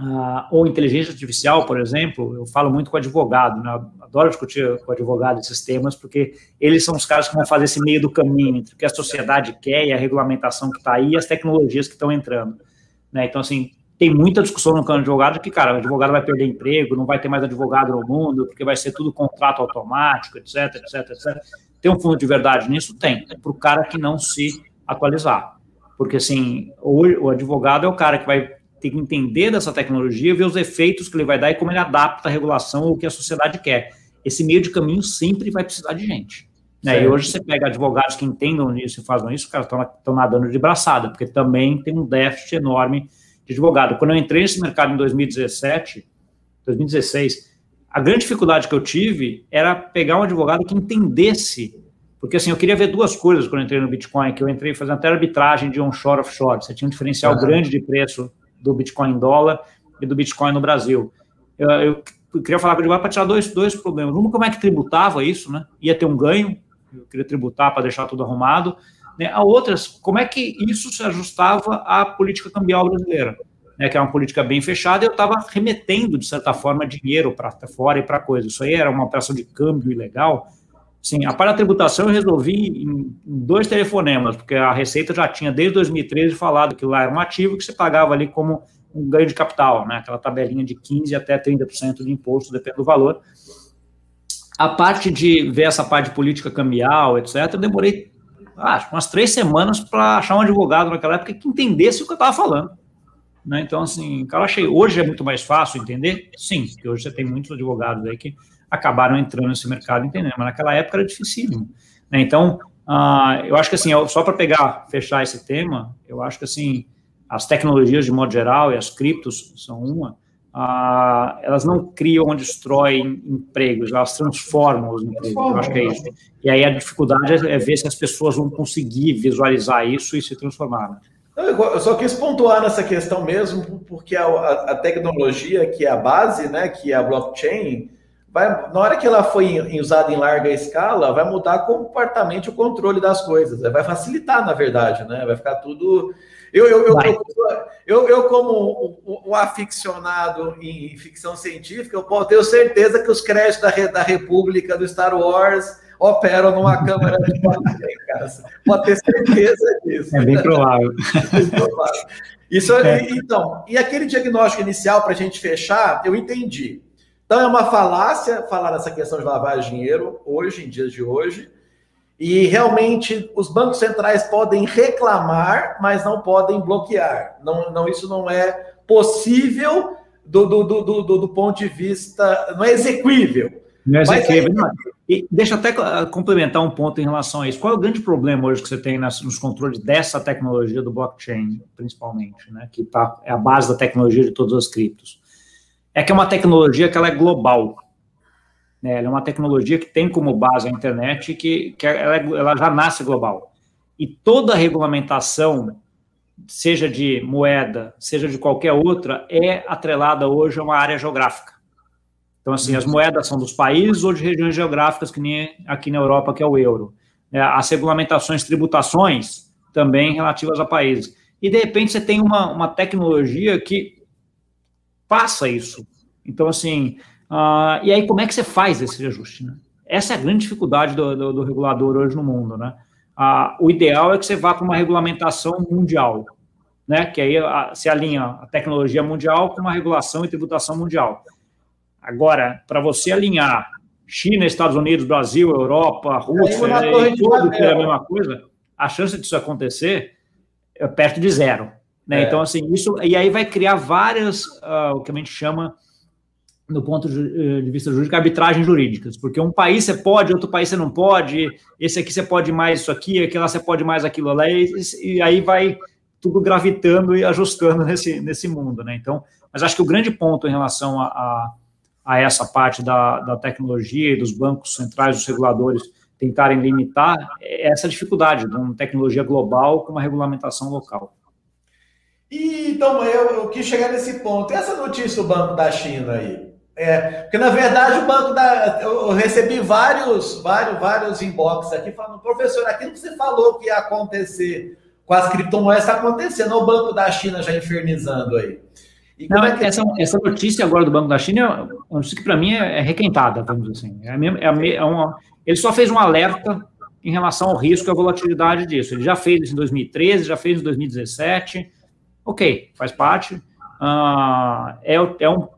S2: Uh, ou inteligência artificial, por exemplo, eu falo muito com advogado, né? adoro discutir com advogado esses temas, porque eles são os caras que vão fazer esse meio do caminho entre o que a sociedade quer e a regulamentação que está aí e as tecnologias que estão entrando. Né? Então, assim, tem muita discussão no campo de advogado que, cara, o advogado vai perder emprego, não vai ter mais advogado no mundo, porque vai ser tudo contrato automático, etc, etc, etc. Tem um fundo de verdade nisso? Tem. É para o cara que não se atualizar. Porque, assim, o advogado é o cara que vai tem que entender dessa tecnologia, ver os efeitos que ele vai dar e como ele adapta a regulação ao que a sociedade quer. Esse meio de caminho sempre vai precisar de gente. Né? E hoje você pega advogados que entendam isso e fazem isso, os caras estão nadando de braçada, porque também tem um déficit enorme de advogado. Quando eu entrei nesse mercado em 2017, 2016, a grande dificuldade que eu tive era pegar um advogado que entendesse porque assim, eu queria ver duas coisas quando eu entrei no Bitcoin, que eu entrei fazendo até arbitragem de onshore offshore. Você tinha um diferencial uhum. grande de preço do Bitcoin dólar e do Bitcoin no Brasil. Eu, eu queria falar com o para tirar dois, dois problemas. Um, como é que tributava isso, né? Ia ter um ganho, eu queria tributar para deixar tudo arrumado. Né? A outras, como é que isso se ajustava à política cambial brasileira, né? que é uma política bem fechada, eu estava remetendo, de certa forma, dinheiro para fora e para coisa. Isso aí era uma operação de câmbio ilegal. Sim, a parte da tributação eu resolvi em dois telefonemas, porque a Receita já tinha, desde 2013, falado que lá era um ativo que você pagava ali como um ganho de capital, né? aquela tabelinha de 15% até 30% de imposto, depende do valor. A parte de ver essa parte de política cambial, etc., eu demorei ah, umas três semanas para achar um advogado naquela época que entendesse o que eu estava falando. Né? Então, assim, cara, achei. Hoje é muito mais fácil entender? Sim, porque hoje você tem muitos advogados aí que acabaram entrando nesse mercado entendendo, mas naquela época era dificílimo. Né? Então, uh, eu acho que assim, só para pegar, fechar esse tema, eu acho que assim, as tecnologias de modo geral e as criptos são uma, uh, elas não criam ou destroem empregos, elas transformam os empregos, eu acho que é isso. E aí a dificuldade é ver se as pessoas vão conseguir visualizar isso e se transformar. Né?
S1: Eu só quis pontuar nessa questão mesmo, porque a, a, tecnologia que é a base, né, que é a blockchain, vai, na hora que ela foi usada em larga escala, vai mudar completamente o controle das coisas. Vai facilitar, na verdade, né? Vai ficar tudo. Eu, eu, eu, eu, eu, como um, um, aficionado em ficção científica, eu tenho certeza que os créditos da, da República do Star Wars operam numa câmera de 4K em casa. Pode ter certeza disso.
S2: É bem provável. É.
S1: Isso, é. então, e aquele diagnóstico inicial para a gente fechar, eu entendi. Então é uma falácia falar dessa questão de lavar dinheiro hoje, em dias de hoje. E realmente os bancos centrais podem reclamar, mas não podem bloquear. Não, não isso não é possível do, do, do, do, do ponto de vista, não é execuível.
S2: Não é execuível. Mas, e deixa até complementar um ponto em relação a isso. Qual é o grande problema hoje que você tem nas, nos controles dessa tecnologia do blockchain, principalmente, né? Que tá, é a base da tecnologia de todas as criptos. É que é uma tecnologia que ela é global. Né? Ela é uma tecnologia que tem como base a internet que, que ela, é, ela já nasce global. E toda a regulamentação, seja de moeda, seja de qualquer outra, é atrelada hoje a uma área geográfica. Então, assim, as moedas são dos países ou de regiões geográficas, que nem aqui na Europa, que é o euro. É, as regulamentações, tributações, também relativas a países. E, de repente, você tem uma, uma tecnologia que passa isso. Então, assim, Uh, e aí, como é que você faz esse ajuste? Né? Essa é a grande dificuldade do, do, do regulador hoje no mundo. Né? Uh, o ideal é que você vá para uma regulamentação mundial, né? que aí uh, se alinha a tecnologia mundial com uma regulação e tributação mundial. Agora, para você alinhar China, Estados Unidos, Brasil, Europa, Rússia, e tudo que é a mesma coisa, a chance disso acontecer é perto de zero. Né? É. Então, assim, isso. E aí vai criar várias, uh, o que a gente chama no ponto eh, de vista jurídico, arbitragens jurídicas, porque um país você pode, outro país você não pode, esse aqui você pode mais isso aqui, aquele lá você pode mais aquilo lá, e, e aí vai tudo gravitando e ajustando nesse, nesse mundo, né? Então, mas acho que o grande ponto em relação a, a, a essa parte da, da tecnologia e dos bancos centrais, dos reguladores, tentarem limitar é essa dificuldade de uma tecnologia global com uma regulamentação local.
S1: E, então, eu, eu quis chegar nesse ponto. Essa notícia do Banco da China aí, é, porque na verdade o banco da. Eu recebi vários, vários, vários inbox aqui falando, professor, aquilo que você falou que ia acontecer com as criptomoedas está acontecendo, o Banco da China já infernizando aí.
S2: Não, é que... essa, essa notícia agora do Banco da China, é uma notícia que para mim é, é, requentada, vamos dizer assim. É, mesmo, é, é uma, ele só fez um alerta em relação ao risco e à volatilidade disso. Ele já fez isso em 2013, já fez em 2017. Ok, faz parte. Uh, é, é um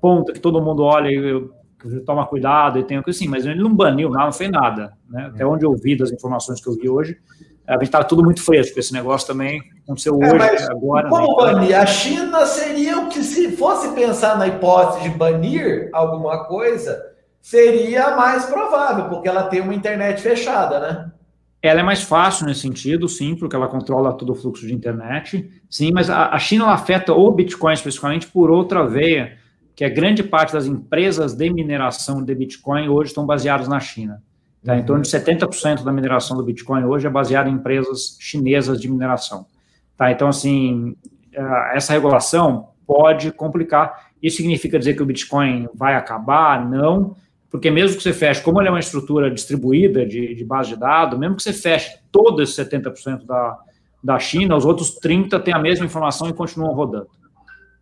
S2: ponta que todo mundo olha e toma cuidado e tem o que sim, mas ele não baniu nada, não fez nada. Né? Até onde eu vi das informações que eu vi hoje, a gente está tudo muito fresco. Esse negócio também aconteceu é, hoje, agora.
S1: Como né? banir? A China seria o que, se fosse pensar na hipótese de banir alguma coisa, seria mais provável, porque ela tem uma internet fechada, né?
S2: Ela é mais fácil nesse sentido, sim, porque ela controla todo o fluxo de internet, sim, mas a, China afeta o Bitcoin especificamente por outra veia, que a grande parte das empresas de mineração de Bitcoin hoje estão baseadas na China. Tá? Em torno de 70% da mineração do Bitcoin hoje é baseada em empresas chinesas de mineração. Tá? Então, assim, essa regulação pode complicar. Isso significa dizer que o Bitcoin vai acabar? Não, porque mesmo que você feche, como ele é uma estrutura distribuída de, de base de dados, mesmo que você feche todo esse 70% da, da China, os outros 30% têm a mesma informação e continuam rodando.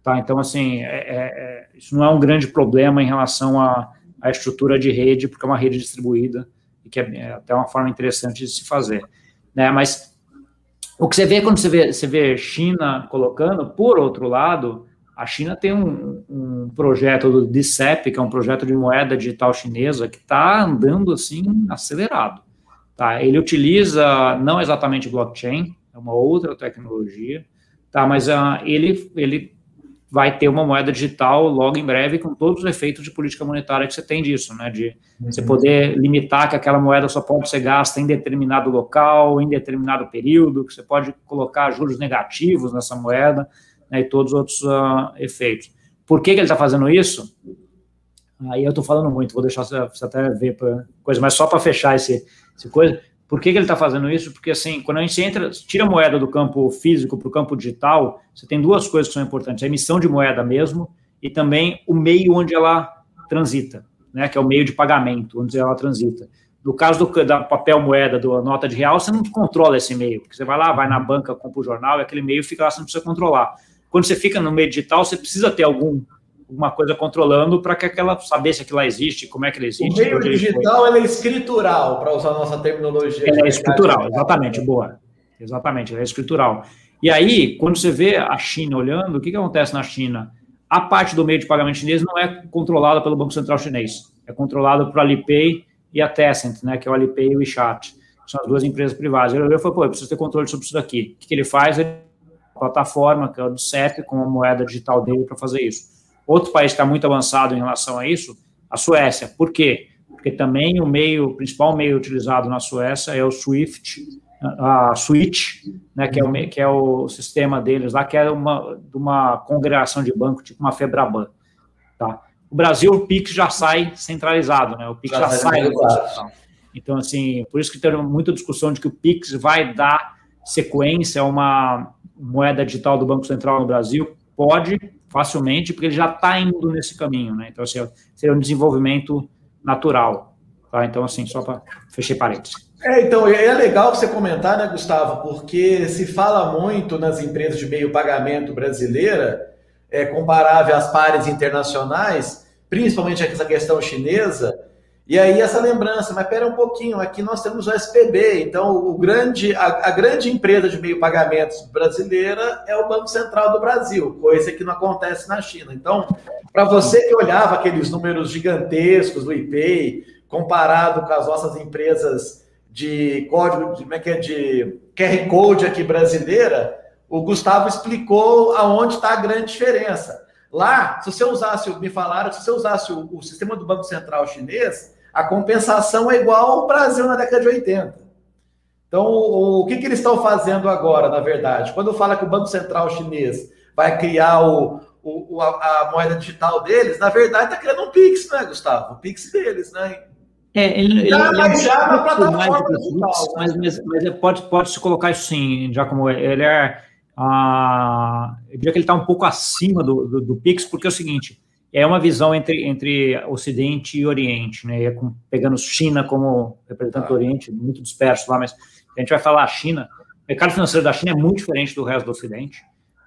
S2: Tá? Então, assim, é, é, é, isso não é um grande problema em relação à, à, estrutura de rede, porque é uma rede distribuída e que é, é até uma forma interessante de se fazer. Né? Mas o que você vê quando você vê, você vê China colocando, por outro lado, a China tem um, um projeto do DCEP, que é um projeto de moeda digital chinesa, que está andando assim acelerado. Tá? Ele utiliza não exatamente blockchain, é uma outra tecnologia, tá? mas uh, ele, ele vai ter uma moeda digital logo em breve com todos os efeitos de política monetária que você tem disso, né? De uhum. você poder limitar que aquela moeda só pode ser gasta em determinado local, em determinado período, que você pode colocar juros negativos nessa moeda, né? E todos os outros uh, efeitos. Por que, que ele está fazendo isso? Aí eu estou falando muito, vou deixar você até ver pra coisa, mas só para fechar esse, esse coisa. Por que, que ele está fazendo isso? Porque, assim, quando a gente entra, tira a moeda do campo físico para o campo digital, você tem duas coisas que são importantes: a emissão de moeda mesmo e também o meio onde ela transita, né, que é o meio de pagamento, onde ela transita. No caso do da papel moeda, da nota de real, você não controla esse meio, porque você vai lá, vai na banca, compra o jornal e aquele meio fica lá, você não precisa controlar. Quando você fica no meio digital, você precisa ter algum alguma coisa controlando para que aquela saber se aquilo existe, como é que ele existe.
S1: O meio digital ele é escritural, para usar a nossa terminologia.
S2: É escritural, exatamente, boa. Exatamente, é escritural. E aí, quando você vê a China olhando, o que, que acontece na China? A parte do meio de pagamento chinês não é controlada pelo Banco Central chinês, é controlada por Alipay e a Tencent, né, que é o Alipay e o WeChat. São as duas empresas privadas. Ele olhou e falou, pô, eu preciso ter controle sobre isso daqui. O que, que ele faz? Ele plataforma, que é o do CEP, com a moeda digital dele para fazer isso. Outro país que está muito avançado em relação a isso, a Suécia. Por quê? Porque também o meio, o principal meio utilizado na Suécia é o SWIFT, a Switch, né, que, é o, que é o sistema deles lá, que é uma, uma congregação de banco, tipo uma Febraban. Tá? O Brasil, o PIX já sai centralizado, né? O PIX já, já sai do Então, assim, por isso que tem muita discussão de que o PIX vai dar sequência a uma moeda digital do Banco Central no Brasil. Pode, facilmente, porque ele já está indo nesse caminho, né? Então, assim, seria um desenvolvimento natural. Tá? Então, assim, só para fechar parênteses.
S1: É, então, é legal você comentar, né, Gustavo, porque se fala muito nas empresas de meio pagamento brasileira, é, comparável às pares internacionais, principalmente essa questão chinesa, e aí essa lembrança, mas espera um pouquinho, aqui nós temos o SPB, então o grande, a, a, grande empresa de meio pagamentos brasileira é o Banco Central do Brasil, coisa que não acontece na China. Então, para você que olhava aqueles números gigantescos do IPay, comparado com as nossas empresas de código, de, como é que é, de QR Code aqui brasileira, o Gustavo explicou aonde está a grande diferença. Lá, se você usasse, me falaram, se você usasse o, o, sistema do Banco Central chinês, a compensação é igual ao Brasil na década de 80. Então, o, o que, que eles estão fazendo agora, na verdade? Quando fala que o Banco Central chinês vai criar o, o a, a, moeda digital deles, na verdade está criando um Pix, né, Gustavo? O Pix deles, né?
S2: É, ele, já, ele, ele é já na plataforma digital. Mas, mas, mas, pode, pode se colocar isso sim, já como ele é. Ah, eu diria que ele está um pouco acima do, do, do, Pix, porque é o seguinte: é uma visão entre, entre Ocidente e Oriente, né? É com, pegando China como representante do Oriente, muito disperso lá, mas a gente vai falar a China. O mercado financeiro da China é muito diferente do resto do Ocidente.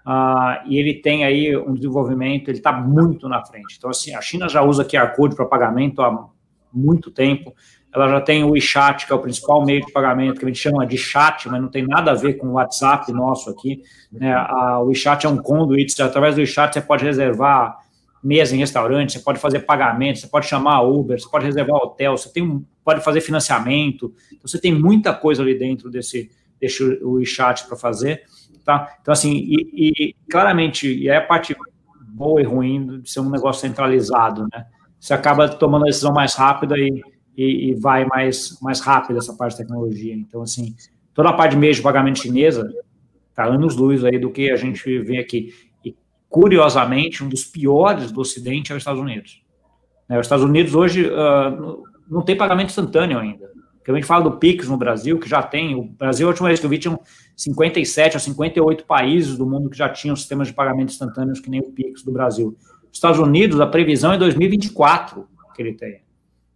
S2: Uh, e ele tem aí um desenvolvimento, ele está muito na frente. Então, assim, a China já usa QR Code para pagamento há muito tempo. Ela já tem o WeChat, que é o principal meio de pagamento, que a gente chama de chat, mas não tem nada a ver com o WhatsApp nosso aqui. Né? A, o WeChat é um conduit, através do WeChat você pode reservar mesa em restaurante, você pode fazer pagamento, você pode chamar Uber, você pode reservar hotel, você tem, pode fazer financiamento, então você tem muita coisa ali dentro desse, desse WeChat para fazer, tá? Então, assim, e, e claramente, e é a parte boa e ruim de ser um negócio centralizado, né? você acaba tomando a decisão mais rápida e, e, e, vai mais, mais rápido essa parte de tecnologia. Então, assim, toda a parte de de pagamento chinesa está anos-luz aí do que a gente vê aqui. Curiosamente, um dos piores do Ocidente é os Estados Unidos. Né, os Estados Unidos hoje uh, não tem pagamento instantâneo ainda. Porque a gente fala do PIX no Brasil, que já tem. O Brasil, a última vez que eu vi, tinham 57 ou 58 países do mundo que já tinham sistemas de pagamento instantâneos que nem o PIX do Brasil. Estados Unidos, a previsão é 2024 que ele tem.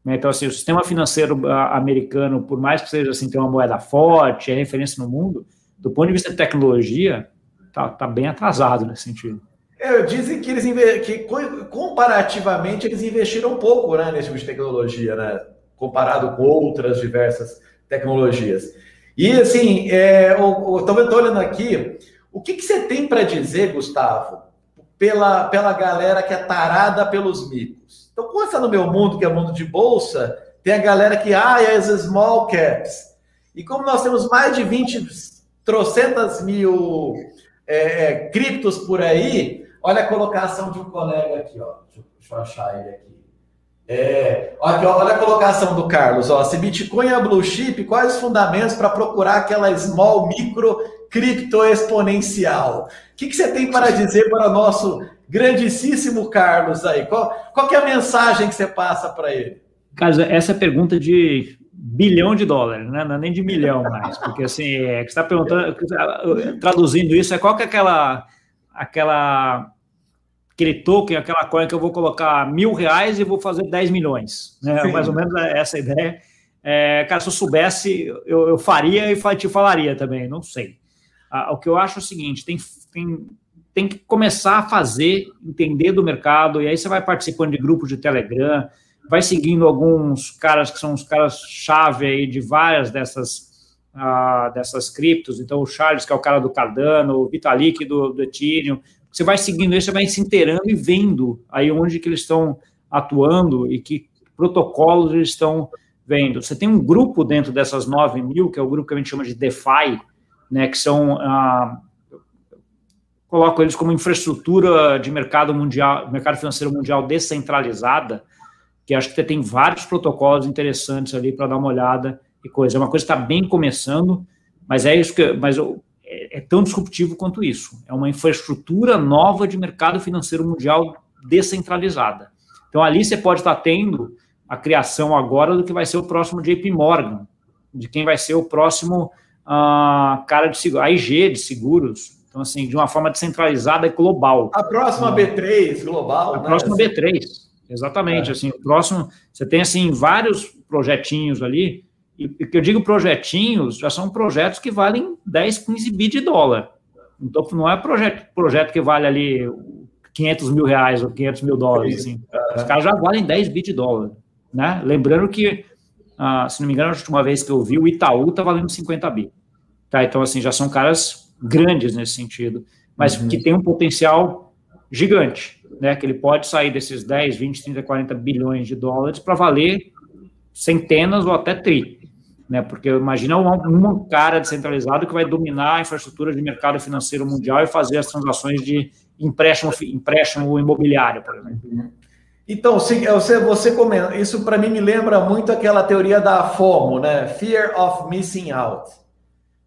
S2: Né? Então, assim, o sistema financeiro ah, americano, por mais que seja assim, tem uma moeda forte, é referência no mundo, do ponto de vista de tecnologia, está tá bem atrasado nesse sentido.
S1: É, dizem que eles que comparativamente eles investiram pouco né, nesse tipo de tecnologia, né? Comparado com outras diversas tecnologias. E assim, é, estou olhando aqui, o que, que você tem para dizer, Gustavo, pela, pela galera que é tarada pelos micos. Então, quando está no meu mundo, que é o mundo de bolsa, tem a galera que, ah, é as small caps. E como nós temos mais de 20, trocentas mil é, é, criptos por aí, olha a colocação de um colega aqui, ó. Deixa, eu achar ele aqui. É, aqui, ó, olha a colocação do Carlos. Ó, se Bitcoin é blue chip, quais os fundamentos para procurar aquela small, micro, cripto exponencial? O que, que, você tem para dizer para o nosso grandíssimo Carlos aí? Qual, qual é a mensagem que você passa para ele?
S2: Carlos, essa é pergunta de bilhão de dólares, né? não é nem de milhão mais, porque assim, é, está perguntando, traduzindo isso, é qual que é aquela, aquela, aquele token, aquela coisa que eu vou colocar mil reais e vou fazer 10 milhões, né? mais ou menos é essa ideia. É, cara, se eu soubesse, eu, eu faria e te falaria também, não sei. Ah, o que eu acho é o seguinte: tem, tem, tem que começar a fazer, entender do mercado, e aí você vai participando de grupos de Telegram, vai seguindo alguns caras que são os caras-chave aí de várias dessas ah, dessas criptos, então o Charles, que é o cara do Cardano, o Vitalik do, do Ethereum, você vai seguindo isso, você vai se inteirando e vendo aí onde que eles estão atuando e que protocolos eles estão vendo. Você tem um grupo dentro dessas 9 mil, que é o grupo que a gente chama de DeFi, né, que são, ah, coloco eles como infraestrutura de mercado mundial, mercado financeiro mundial descentralizada, que acho que tem vários protocolos interessantes ali para dar uma olhada e coisa. É uma coisa que está bem começando, mas é isso que, mas é, é tão disruptivo quanto isso. É uma infraestrutura nova de mercado financeiro mundial descentralizada. Então, ali você pode estar tendo a criação agora do que vai ser o próximo JP Morgan, de quem vai ser o próximo uh, cara de seguro, AIG de seguros. Então, assim, de uma forma descentralizada e global.
S1: A próxima B3 global.
S2: A né? próxima B3, exatamente. É. Assim, o próximo, você tem assim vários projetinhos ali e que eu digo projetinhos, já são projetos que valem 10, 15 bi de dólar. Então, não é projeto, projeto que vale ali 500 mil reais ou 500 mil dólares. Assim. Os caras já valem 10 bi de dólar. Né? Lembrando que, ah, se não me engano, a última vez que eu vi, o Itaú está valendo 50 bi. Tá? Então, assim, já são caras grandes nesse sentido, mas uhum. que tem um potencial gigante, né? Que ele pode sair desses 10, 20, 30, 40 bilhões de dólares para valer centenas ou até tri né? Porque imagina um, um cara descentralizado que vai dominar a infraestrutura de mercado financeiro mundial e fazer as transações de empréstimo, empréstimo imobiliário, por exemplo.
S1: Então, você, você comenta, isso para mim me lembra muito aquela teoria da FOMO, né? Fear of Missing Out.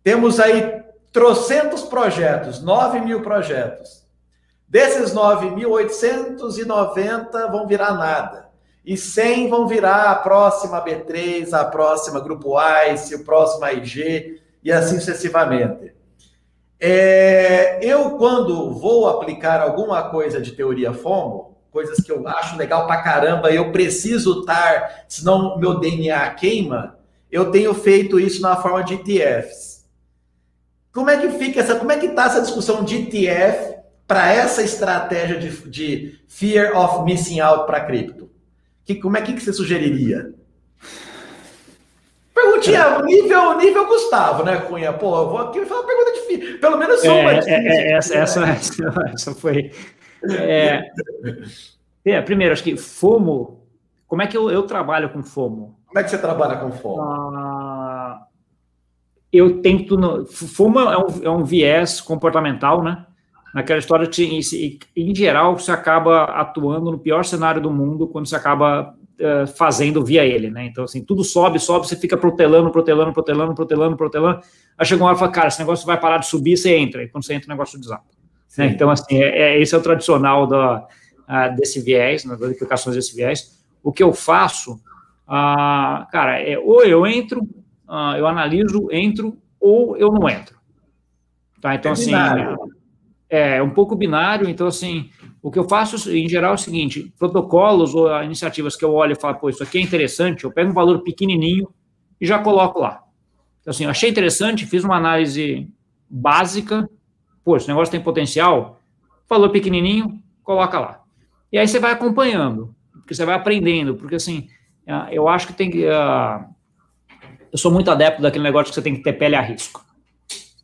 S1: Temos aí trocentos projetos, 9 mil projetos. Desses 9.890 vão virar nada e 100 vão virar a próxima B3, a próxima Grupo ICE, o próximo AIG e assim sucessivamente. É, eu, quando vou aplicar alguma coisa de teoria FOMO, coisas que eu acho legal pra caramba, eu preciso estar, senão meu DNA queima, eu tenho feito isso na forma de ETFs. Como é que fica essa, como é que tá essa discussão de ETF para essa estratégia de, de fear of missing out para cripto? Que, como é que, você sugeriria? Perguntinha, é. nível, nível Gustavo, né, Cunha? Pô, eu vou aqui fazer uma pergunta difícil. Pelo menos
S2: uma é, difícil. É, é, essa, essa, essa, foi. É, é, primeiro, acho que FOMO. Como é que eu, eu trabalho com FOMO?
S1: Como é que você trabalha com FOMO? Ah,
S2: eu tento. FOMO é um, é um viés comportamental, né? Naquela história, em geral, você acaba atuando no pior cenário do mundo quando você acaba uh, fazendo via ele, né? Então, assim, tudo sobe, sobe, você fica protelando, protelando, protelando, protelando, protelando. Aí chega uma hora e fala, cara, esse negócio vai parar de subir, você entra. E quando você entra, o negócio desaba. Né? Então, assim, é, é, esse é o tradicional da, uh, desse viés, né, das implicações desse viés. O que eu faço, uh, cara, é ou eu entro, eu analiso, entro, ou eu não entro. Tá? Então, é assim, é um pouco binário, então, assim, o que eu faço, em geral, é o seguinte, protocolos ou iniciativas que eu olho e falo, pô, isso aqui é interessante, eu pego um valor pequenininho e já coloco lá. Então, assim, achei interessante, fiz uma análise básica, pô, esse negócio tem potencial, valor pequenininho, coloca lá. E aí você vai acompanhando, porque você vai aprendendo, porque, assim, ah, eu acho que tem que... Uh, eu sou muito adepto daquele negócio que você tem que ter pele a risco.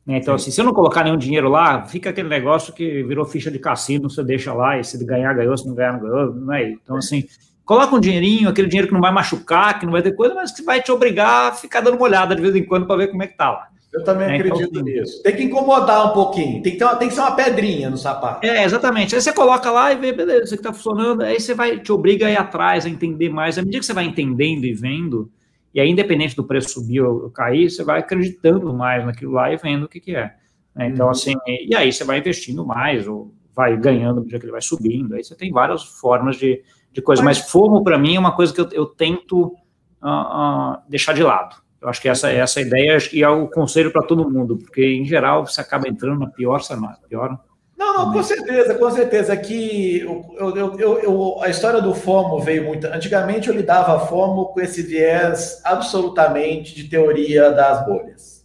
S2: Né? Então, assim, se eu não colocar nenhum dinheiro lá, fica aquele negócio que virou ficha de cassino, você deixa lá, e se ganhar, ganhou, se não ganhar, não ganhou, não é? Então, assim, coloca um dinheirinho, aquele dinheiro que não vai machucar, que não vai ter coisa, mas que vai te obrigar a ficar dando uma olhada de vez em quando para ver como é que tá lá.
S1: Eu também é, acredito então, nisso. Tem que incomodar um pouquinho, tem que, ter uma, tem que ser uma pedrinha no sapato.
S2: É, exatamente. Aí você coloca lá e vê, beleza, isso aqui tá funcionando, aí você vai, te obriga a ir atrás, a entender mais. À medida que você vai entendendo e vendo, e aí, independente do preço subir ou cair, você vai acreditando mais naquilo lá e vendo o que, que é. Né? Então, uhum. assim, e aí você vai investindo mais, ou vai ganhando dia que ele vai subindo. Aí você tem várias formas de, de coisa. Mas, fomo, para mim, é uma coisa que eu, eu tento uh, uh, deixar de lado. Eu acho que essa, essa ideia e é o conselho para todo mundo, porque, em geral, você acaba entrando na pior. Pior,
S1: não, não, com certeza, com certeza. Que eu, eu, eu, eu, a história do FOMO veio muito. Antigamente eu lidava FOMO com esse viés absolutamente de teoria das bolhas.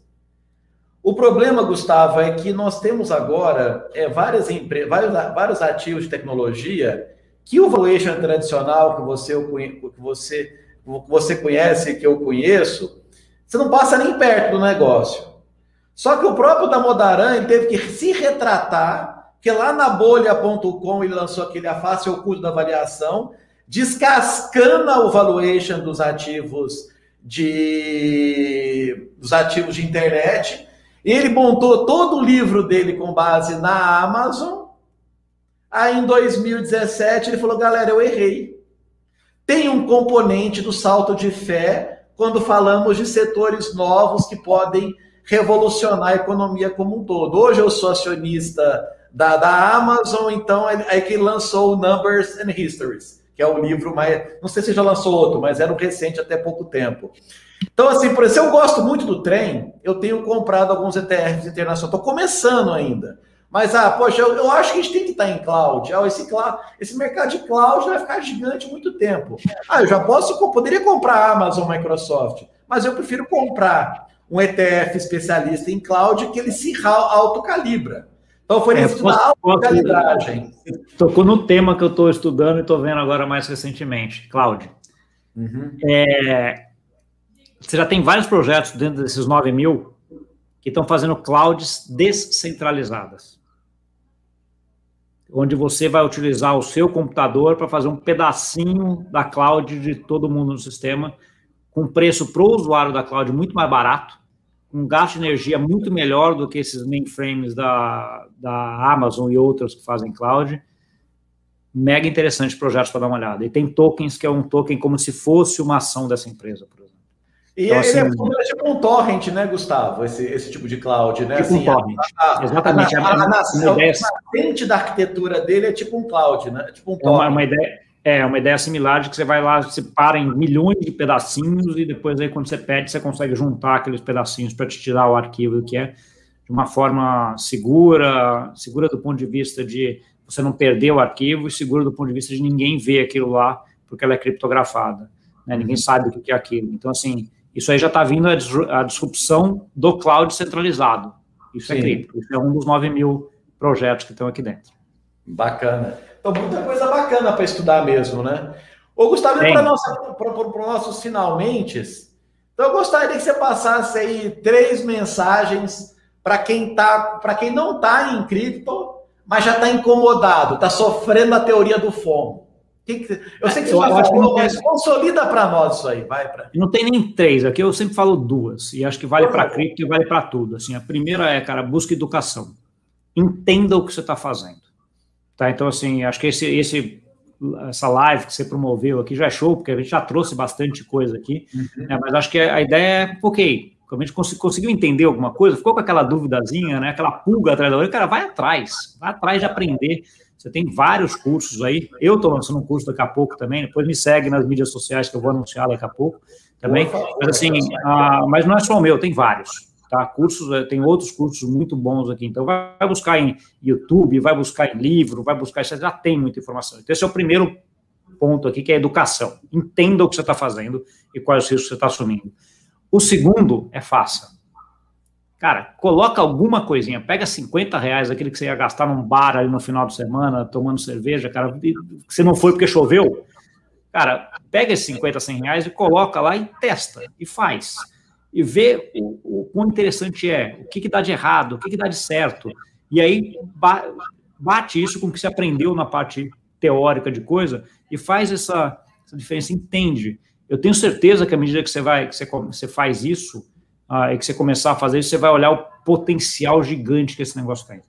S1: O problema, Gustavo, é que nós temos agora é, várias vários, vários ativos de tecnologia que o valuation tradicional que você, que você, que você conhece, que eu conheço, Você não passa nem perto do negócio. Só que o próprio Damodaran teve que se retratar, que lá na bolha.com ele lançou aquele A Face Oculto da Variação, descascando o valuation dos ativos de dos ativos de internet. Ele montou todo o livro dele com base na Amazon. Aí em 2017 ele falou: "Galera, eu errei. Tem um componente do salto de fé quando falamos de setores novos que podem revolucionar a economia como um todo. Hoje eu sou acionista da, da Amazon, então é, é que lançou o Numbers and Histories que é o livro mais. Não sei se já lançou outro, mas era um recente até pouco tempo. Então, assim, por exemplo, eu gosto muito do trem, eu tenho comprado alguns ETFs internacionais, estou começando ainda. Mas, ah, poxa, eu, eu, acho que a gente tem que estar em cloud. Ah, esse, cloud, esse mercado de cloud vai ficar gigante muito tempo. Ah, eu já posso, poderia comprar Amazon, Microsoft, mas eu prefiro comprar um ETF especialista em cloud que ele se autocalibra. Então foi nesse é, alta calibragem.
S2: Tocou no tema que eu estou estudando e estou vendo agora mais recentemente, Cláudio. Uhum. É, você já tem vários projetos dentro desses 9 mil que estão fazendo clouds descentralizadas. Onde você vai utilizar o seu computador para fazer um pedacinho da cloud de todo mundo no sistema, com preço para o usuário da cloud muito mais barato um gasto de energia muito melhor do que esses mainframes da, da Amazon e outras que fazem cloud. Mega interessante projetos para dar uma olhada. E tem tokens, que é um token como se fosse uma ação dessa empresa, por exemplo.
S1: E então, ele é assim, é tipo um torrent, né, Gustavo? Esse, esse tipo de cloud, né?
S2: Tipo assim, um torrent. A, a, Exatamente. A, a, a, a, a, a,
S1: nascente da arquitetura dele é tipo um cloud, né? Tipo um torrent.
S2: É uma, uma ideia é uma ideia similar de que você vai lá, você para em milhões de pedacinhos e depois aí quando você pede, você consegue juntar aqueles pedacinhos para te tirar o arquivo que é de uma forma segura, segura do ponto de vista de você não perder o arquivo e segura do ponto de vista de ninguém ver aquilo lá porque ela é criptografada, né? Ninguém uhum. sabe o que é aquilo. Então assim, isso aí já está vindo a disrupção do cloud centralizado. Isso é Sim. é cripto. Isso é um dos 9 mil projetos que estão aqui dentro.
S1: Bacana. Então, muita coisa bacana para estudar mesmo, né? Ô, Gustavo, para os nossos finalmente, então eu gostaria que você passasse aí três mensagens para quem tá, para quem não está em cripto, mas já está incomodado, está sofrendo a teoria do FOMO. Eu sei que você eu já falou, mas consolida para nós isso aí, vai para.
S2: Não tem nem três, aqui eu sempre falo duas, e acho que vale para cripto e vale para tudo. Assim, a primeira é, cara, busca educação. Entenda o que você está fazendo. Tá? Então, assim, acho que esse, esse, essa live que você promoveu aqui já é show, porque a gente já trouxe bastante coisa aqui, uhum. né? mas acho que a ideia é, ok, a gente conseguiu entender alguma coisa, ficou com aquela duvidazinha, né? aquela pulga atrás da orelha, cara, vai atrás, vai atrás de aprender. Você tem vários cursos aí. Eu estou lançando um curso daqui a pouco também. Depois me segue nas mídias sociais que eu vou anunciar daqui a pouco também. Mas assim, ah, mas não é só o meu, tem vários tá? Cursos, eh, tem outros cursos muito bons aqui. Então, vai buscar em YouTube, vai buscar em livro, vai buscar, você já tem muita informação. Então, esse é o primeiro ponto aqui, que é educação. Entenda o que você está fazendo e quais os riscos você está assumindo. O segundo é faça. Cara, coloca alguma coisinha, pega 50 reais, aquele que você ia gastar num bar ali no final de semana, tomando cerveja, cara, você não foi porque choveu. Cara, pega esses 50, 100 reais e coloca lá e testa, e faz e ver o, o quão interessante é, o que, que dá de errado, o que, que dá de certo. E aí bate isso com o que você aprendeu na parte teórica de coisa e faz essa, essa diferença, entende. Eu tenho certeza que à medida que você vai, que você, você faz isso, uh, e que você começar a fazer isso, você vai olhar o potencial gigante que esse negócio tem.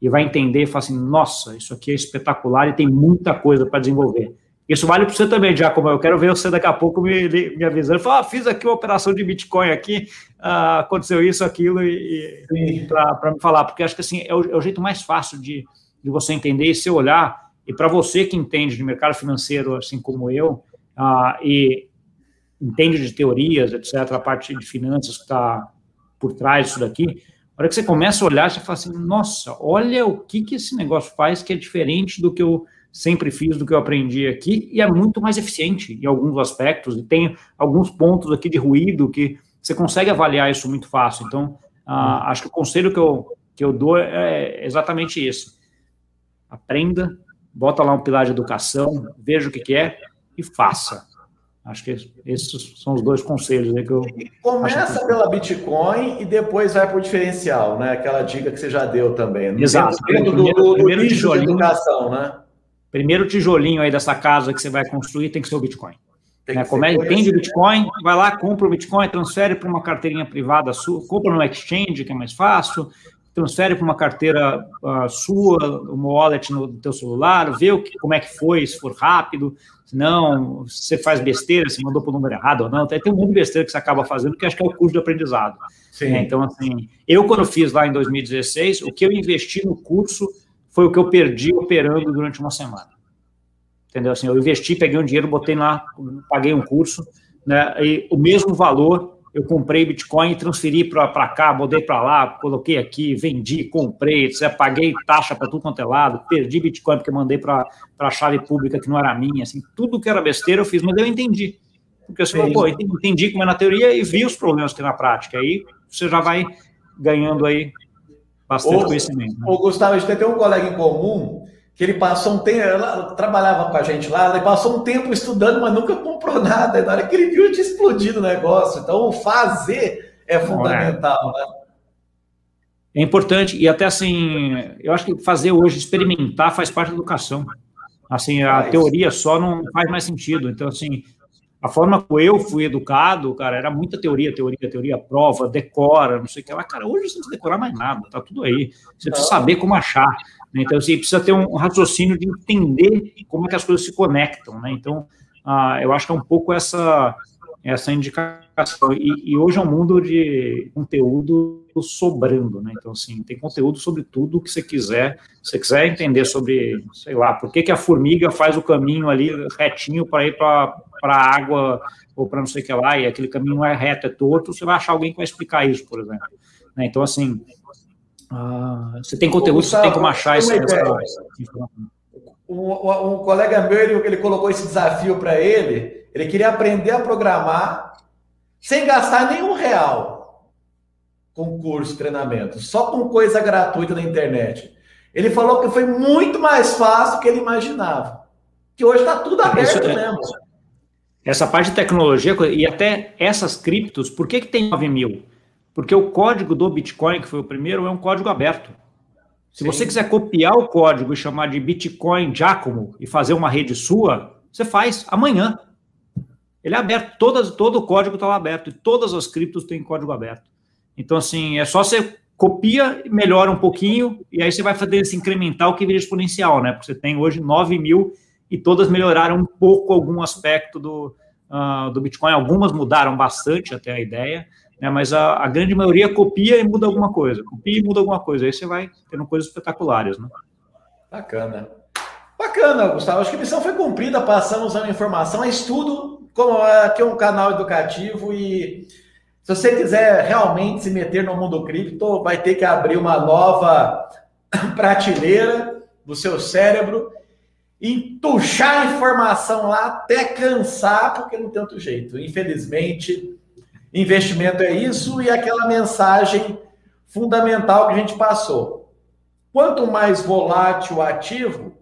S2: E vai entender e falar assim, nossa, isso aqui é espetacular e tem muita coisa para desenvolver. Isso vale para você também, Giacomo. Eu quero ver você daqui a pouco me, me avisando. Falar, ah, fiz aqui uma operação de Bitcoin aqui, ah, aconteceu isso, aquilo, e, e para me falar, porque acho que assim é o, é o, jeito mais fácil de, de você entender e se olhar. E para você que entende de mercado financeiro, assim como eu, ah, e entende de teorias, etc., a parte de finanças que está por trás disso daqui, a hora que você começa a olhar, você fala assim, nossa, olha o que, que esse negócio faz que é diferente do que eu sempre fiz do que eu aprendi aqui e é muito mais eficiente em alguns aspectos e tem alguns pontos aqui de ruído que você consegue avaliar isso muito fácil. Então, uh, acho que o conselho que eu, que eu dou é exatamente esse. Aprenda, bota lá um pilar de educação, veja o que, que é e faça. Acho que esses são os dois conselhos aí que eu.
S1: começa que... pela Bitcoin e depois vai para o diferencial, né? Aquela dica que você já deu também.
S2: Exato.
S1: Dentro do, do, primeiro do tijolinho, de educação, né?
S2: Primeiro tijolinho aí dessa casa que você vai construir tem que ser o Bitcoin. Né? Come, entende o Bitcoin, vai lá, compra o Bitcoin, transfere para uma carteirinha privada sua, compra no exchange, que é mais fácil, transfere para uma carteira uh, sua, uma wallet no teu celular, vê o que, como é que foi, se for rápido, se não, se você faz besteira, se mandou para o número errado ou não, tem, tem um monte de besteira que você acaba fazendo, que acho que é o custo de aprendizado. É, então, assim, eu quando fiz lá em 2016, o que eu investi no curso foi o que eu perdi operando durante uma semana. Entendeu? Assim, eu investi, peguei um dinheiro, botei lá, paguei um curso, né, e o mesmo valor eu comprei Bitcoin transferi para cá, mudei para lá, coloquei aqui, vendi, comprei, paguei taxa para tudo quanto é lado, perdi Bitcoin porque mandei para a chave pública que não era minha, assim, tudo que era besteira eu fiz, mas eu entendi. Porque falou, pô, entendi como é na teoria e vi os problemas que na prática. Aí você já vai ganhando aí bastante conhecimento. Né?
S1: Ô, Gustavo, a gente tem um colega em comum que ele passou um tempo, ela trabalhava com a gente lá, ele passou um tempo estudando, mas nunca comprou nada. Na hora que ele viu, tinha explodido o negócio. Então, fazer é fundamental, né?
S2: É importante, e até assim, eu acho que fazer hoje, experimentar, faz parte da educação. Assim, a teoria só não faz mais sentido. Então, assim, a forma como eu fui educado, cara, era muita teoria, teoria, teoria, prova, decora, não sei o que lá. Cara, hoje você não precisa decorar mais nada, tá tudo aí. Você precisa saber como achar. Né? Então, você precisa ter um raciocínio de entender como é que as coisas se conectam, né? Então, ah, eu acho que é um pouco essa, essa indicação. E, e, hoje é um mundo de conteúdo sobrando, né? Então, assim, tem conteúdo sobre tudo que você quiser. Se você quiser entender sobre, sei lá, por que, que a formiga faz o caminho ali retinho para ir para a água ou para não sei o que lá, e aquele caminho não é reto, é torto, você vai achar alguém que vai explicar isso, por exemplo. Né? Então, assim, ah, você tem conteúdo, você tem como achar isso.
S1: Um, um, colega meu, ele, ele colocou esse desafio para ele. Ele queria aprender a programar sem gastar nenhum real com curso, treinamento, só com coisa gratuita na internet. Ele falou que foi muito mais fácil do que ele imaginava. Que hoje está tudo aberto Isso, é mesmo.
S2: Essa parte de tecnologia e até essas criptos, por que, que tem 9 mil? Porque o código do Bitcoin, que foi o primeiro, é um código aberto. Se Sim. você quiser copiar o código e chamar de Bitcoin Giacomo e fazer uma rede sua, você faz amanhã. Ele é aberto, todas, todo o código está aberto, e todas as criptos têm código aberto. Então, assim, é só você copia, melhora um pouquinho, e aí você vai fazer esse incremental que vira exponencial, né? Porque você tem hoje 9 mil e todas melhoraram um pouco algum aspecto do, uh, do Bitcoin. Algumas mudaram bastante até a ideia, né? mas a, a, grande maioria copia e muda alguma coisa, copia e muda alguma coisa, aí você vai tendo coisas espetaculares, né?
S1: Bacana. Bacana, Gustavo. Acho que a missão foi cumprida, passamos a informação, é estudo, como aqui é um canal educativo e se você quiser realmente se meter no mundo cripto, vai ter que abrir uma nova prateleira do seu cérebro e tuchar a informação lá até cansar, porque não tem outro jeito. Infelizmente, Investimento é isso e aquela mensagem fundamental que a gente passou. Quanto mais volátil o ativo,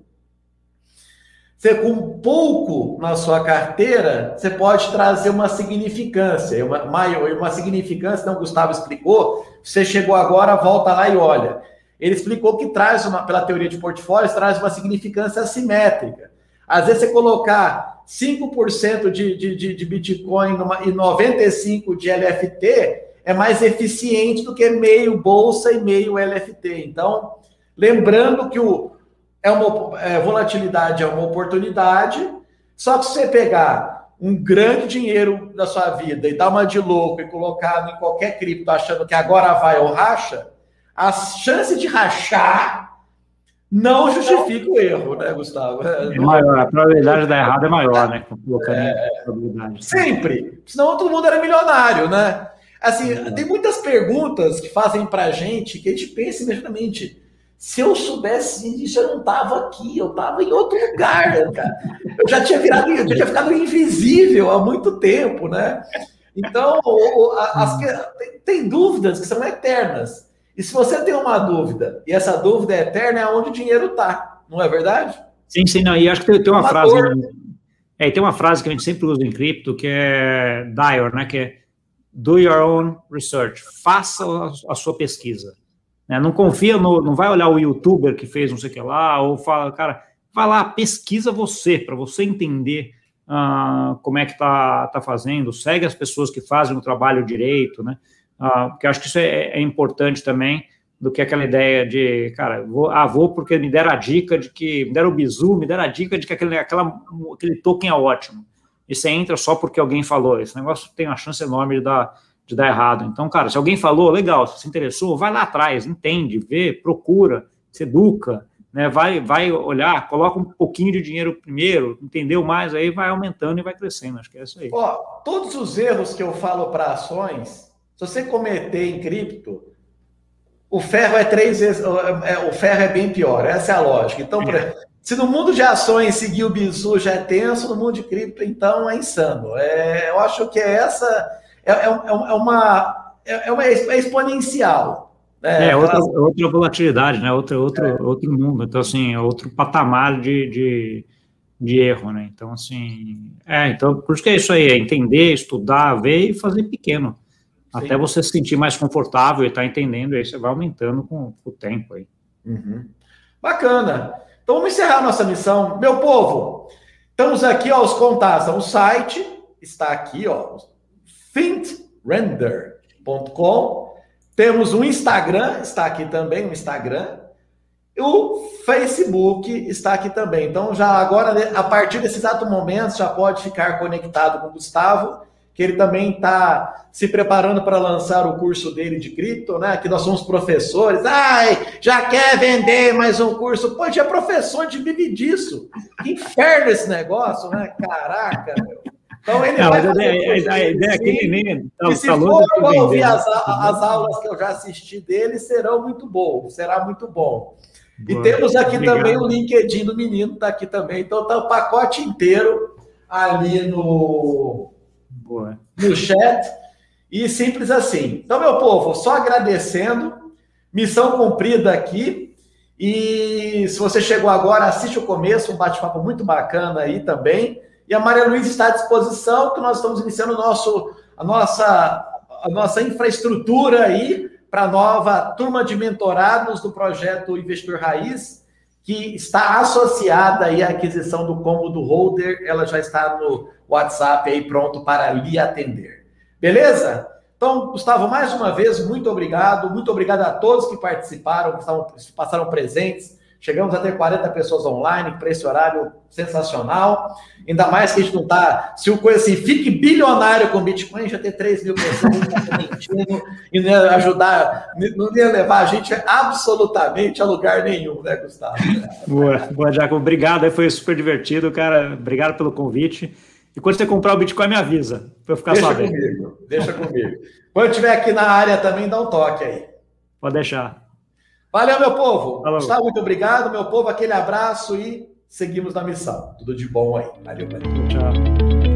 S1: você com pouco na sua carteira, você pode trazer uma significância, uma, maior, uma significância, não, Gustavo explicou, você chegou agora, volta lá e olha. Ele explicou que traz uma, pela teoria de portfólios, traz uma significância assimétrica. Às vezes você colocar 5% de, de, de, de Bitcoin numa, e 95% de LFT é mais eficiente do que meio bolsa e meio LFT. Então, lembrando que o, é uma é, volatilidade é uma oportunidade, só que se você pegar um grande dinheiro da sua vida e dar uma de louco e colocar em qualquer cripto achando que agora vai ou racha, a chance de rachar não justifica o erro, né, Gustavo?
S2: É maior, a probabilidade de dar errado é maior, né?
S1: É, sempre. Senão todo mundo era milionário, né? Assim, é. tem muitas perguntas que fazem pra gente que a gente pensa imediatamente. Se eu soubesse disso, eu não tava aqui, eu tava em outro lugar, cara. Eu já tinha virado, eu já tinha ficado invisível há muito tempo, né? Então, as, tem, tem dúvidas que são eternas. E se você tem uma dúvida, e essa dúvida é eterna, é onde o dinheiro está, não é verdade?
S2: Sim, sim, não. E acho que tem, tem uma, uma frase. É, e tem uma frase que a gente sempre usa em cripto, que é Dyer, né? Que é do your own research. Faça a, sua pesquisa. Né? Não confia no. Não vai olhar o youtuber que fez não sei o que lá, ou fala, cara, vai lá, pesquisa você, para você entender uh, como é que tá, tá fazendo, segue as pessoas que fazem o trabalho direito, né? Uh, porque acho que isso é, é importante também do que aquela ideia de, cara, vou, ah, vou porque me deram a dica de que, me deram o bizu, me deram a dica de que aquele, aquela, aquele token é ótimo. E você entra só porque alguém falou. Esse negócio tem uma chance enorme de dar, de dar errado. Então, cara, se alguém falou, legal, se se interessou, vai lá atrás, entende, vê, procura, se educa, né, vai, vai olhar, coloca um pouquinho de dinheiro primeiro, entendeu mais, aí vai aumentando e vai crescendo. Acho que é isso aí.
S1: Ó, todos os erros que eu falo para ações, se você cometer em cripto, o ferro é três vezes. É, o ferro é bem pior, essa é a lógica. Então, é. se no mundo de ações seguir o bizu já é tenso, no mundo de cripto, então é insano. É, eu acho que é essa. É, é, é uma. É, uma é exponencial.
S2: Né? É, outra, outra volatilidade, né? Outro, outro, é. outro mundo. Então, assim, outro patamar de, de, de, erro, né? Então, assim. É, então, por isso que é isso aí, é entender, estudar, ver e fazer pequeno até você se sentir mais confortável e estar tá entendendo, aí você vai aumentando com, o tempo aí.
S1: Uhum. Bacana. Então vamos encerrar nossa missão. Meu povo, estamos aqui aos contatos. O site está aqui, ó, fintrender.com. Temos o Instagram, está aqui também o Instagram. O Facebook está aqui também. Então, já agora, a partir desse exato momento, já pode ficar conectado com o Gustavo que ele também está se preparando para lançar o curso dele de cripto, né? Que nós somos professores. Ai, já quer vender mais um curso? Pô, já é professor de vive disso. Que inferno esse negócio, né? Caraca, meu. Então ele Não, vai fazer a, a ideia é que nem tá, e se for ouvir as, as aulas que eu já assisti dele, serão muito bom, será muito bom. Boa, e temos aqui obrigado. também o LinkedIn do menino, está aqui também. Então tá o pacote inteiro ali no No chat. E simples assim. Então, meu povo, só agradecendo. Missão cumprida aqui. E se você chegou agora, assiste o começo, um bate-papo muito bacana aí também. E a Maria Luísa está à disposição, que nós estamos iniciando nosso, a, nossa, a nossa infraestrutura aí para a nova turma de mentorados do projeto Investidor Raiz, que está associada aí à aquisição do combo do holder. Ela já está no WhatsApp aí pronto para lhe atender. Beleza? Então, Gustavo, mais uma vez, muito obrigado. Muito obrigado a todos que participaram, que estavam, passaram presentes. Chegamos a ter 40 pessoas online para esse horário sensacional. Ainda mais que a gente não está. Se o coisa assim, fique bilionário com Bitcoin, já ter 3 mil pessoas mentindo e não ia ajudar, não ia levar a gente absolutamente a lugar nenhum, né, Gustavo?
S2: Boa, boa, Jaco. Obrigado, foi super divertido, cara. Obrigado pelo convite. E quando você comprar o Bitcoin, me avisa, para eu ficar deixa sabendo.
S1: Deixa comigo, deixa comigo. Quando estiver aqui na área também, dá um toque aí.
S2: Pode deixar.
S1: Valeu, meu povo. Falou. Gustavo, muito obrigado, meu povo. Aquele abraço e seguimos na missão. Tudo de bom aí. Valeu, valeu. Tchau.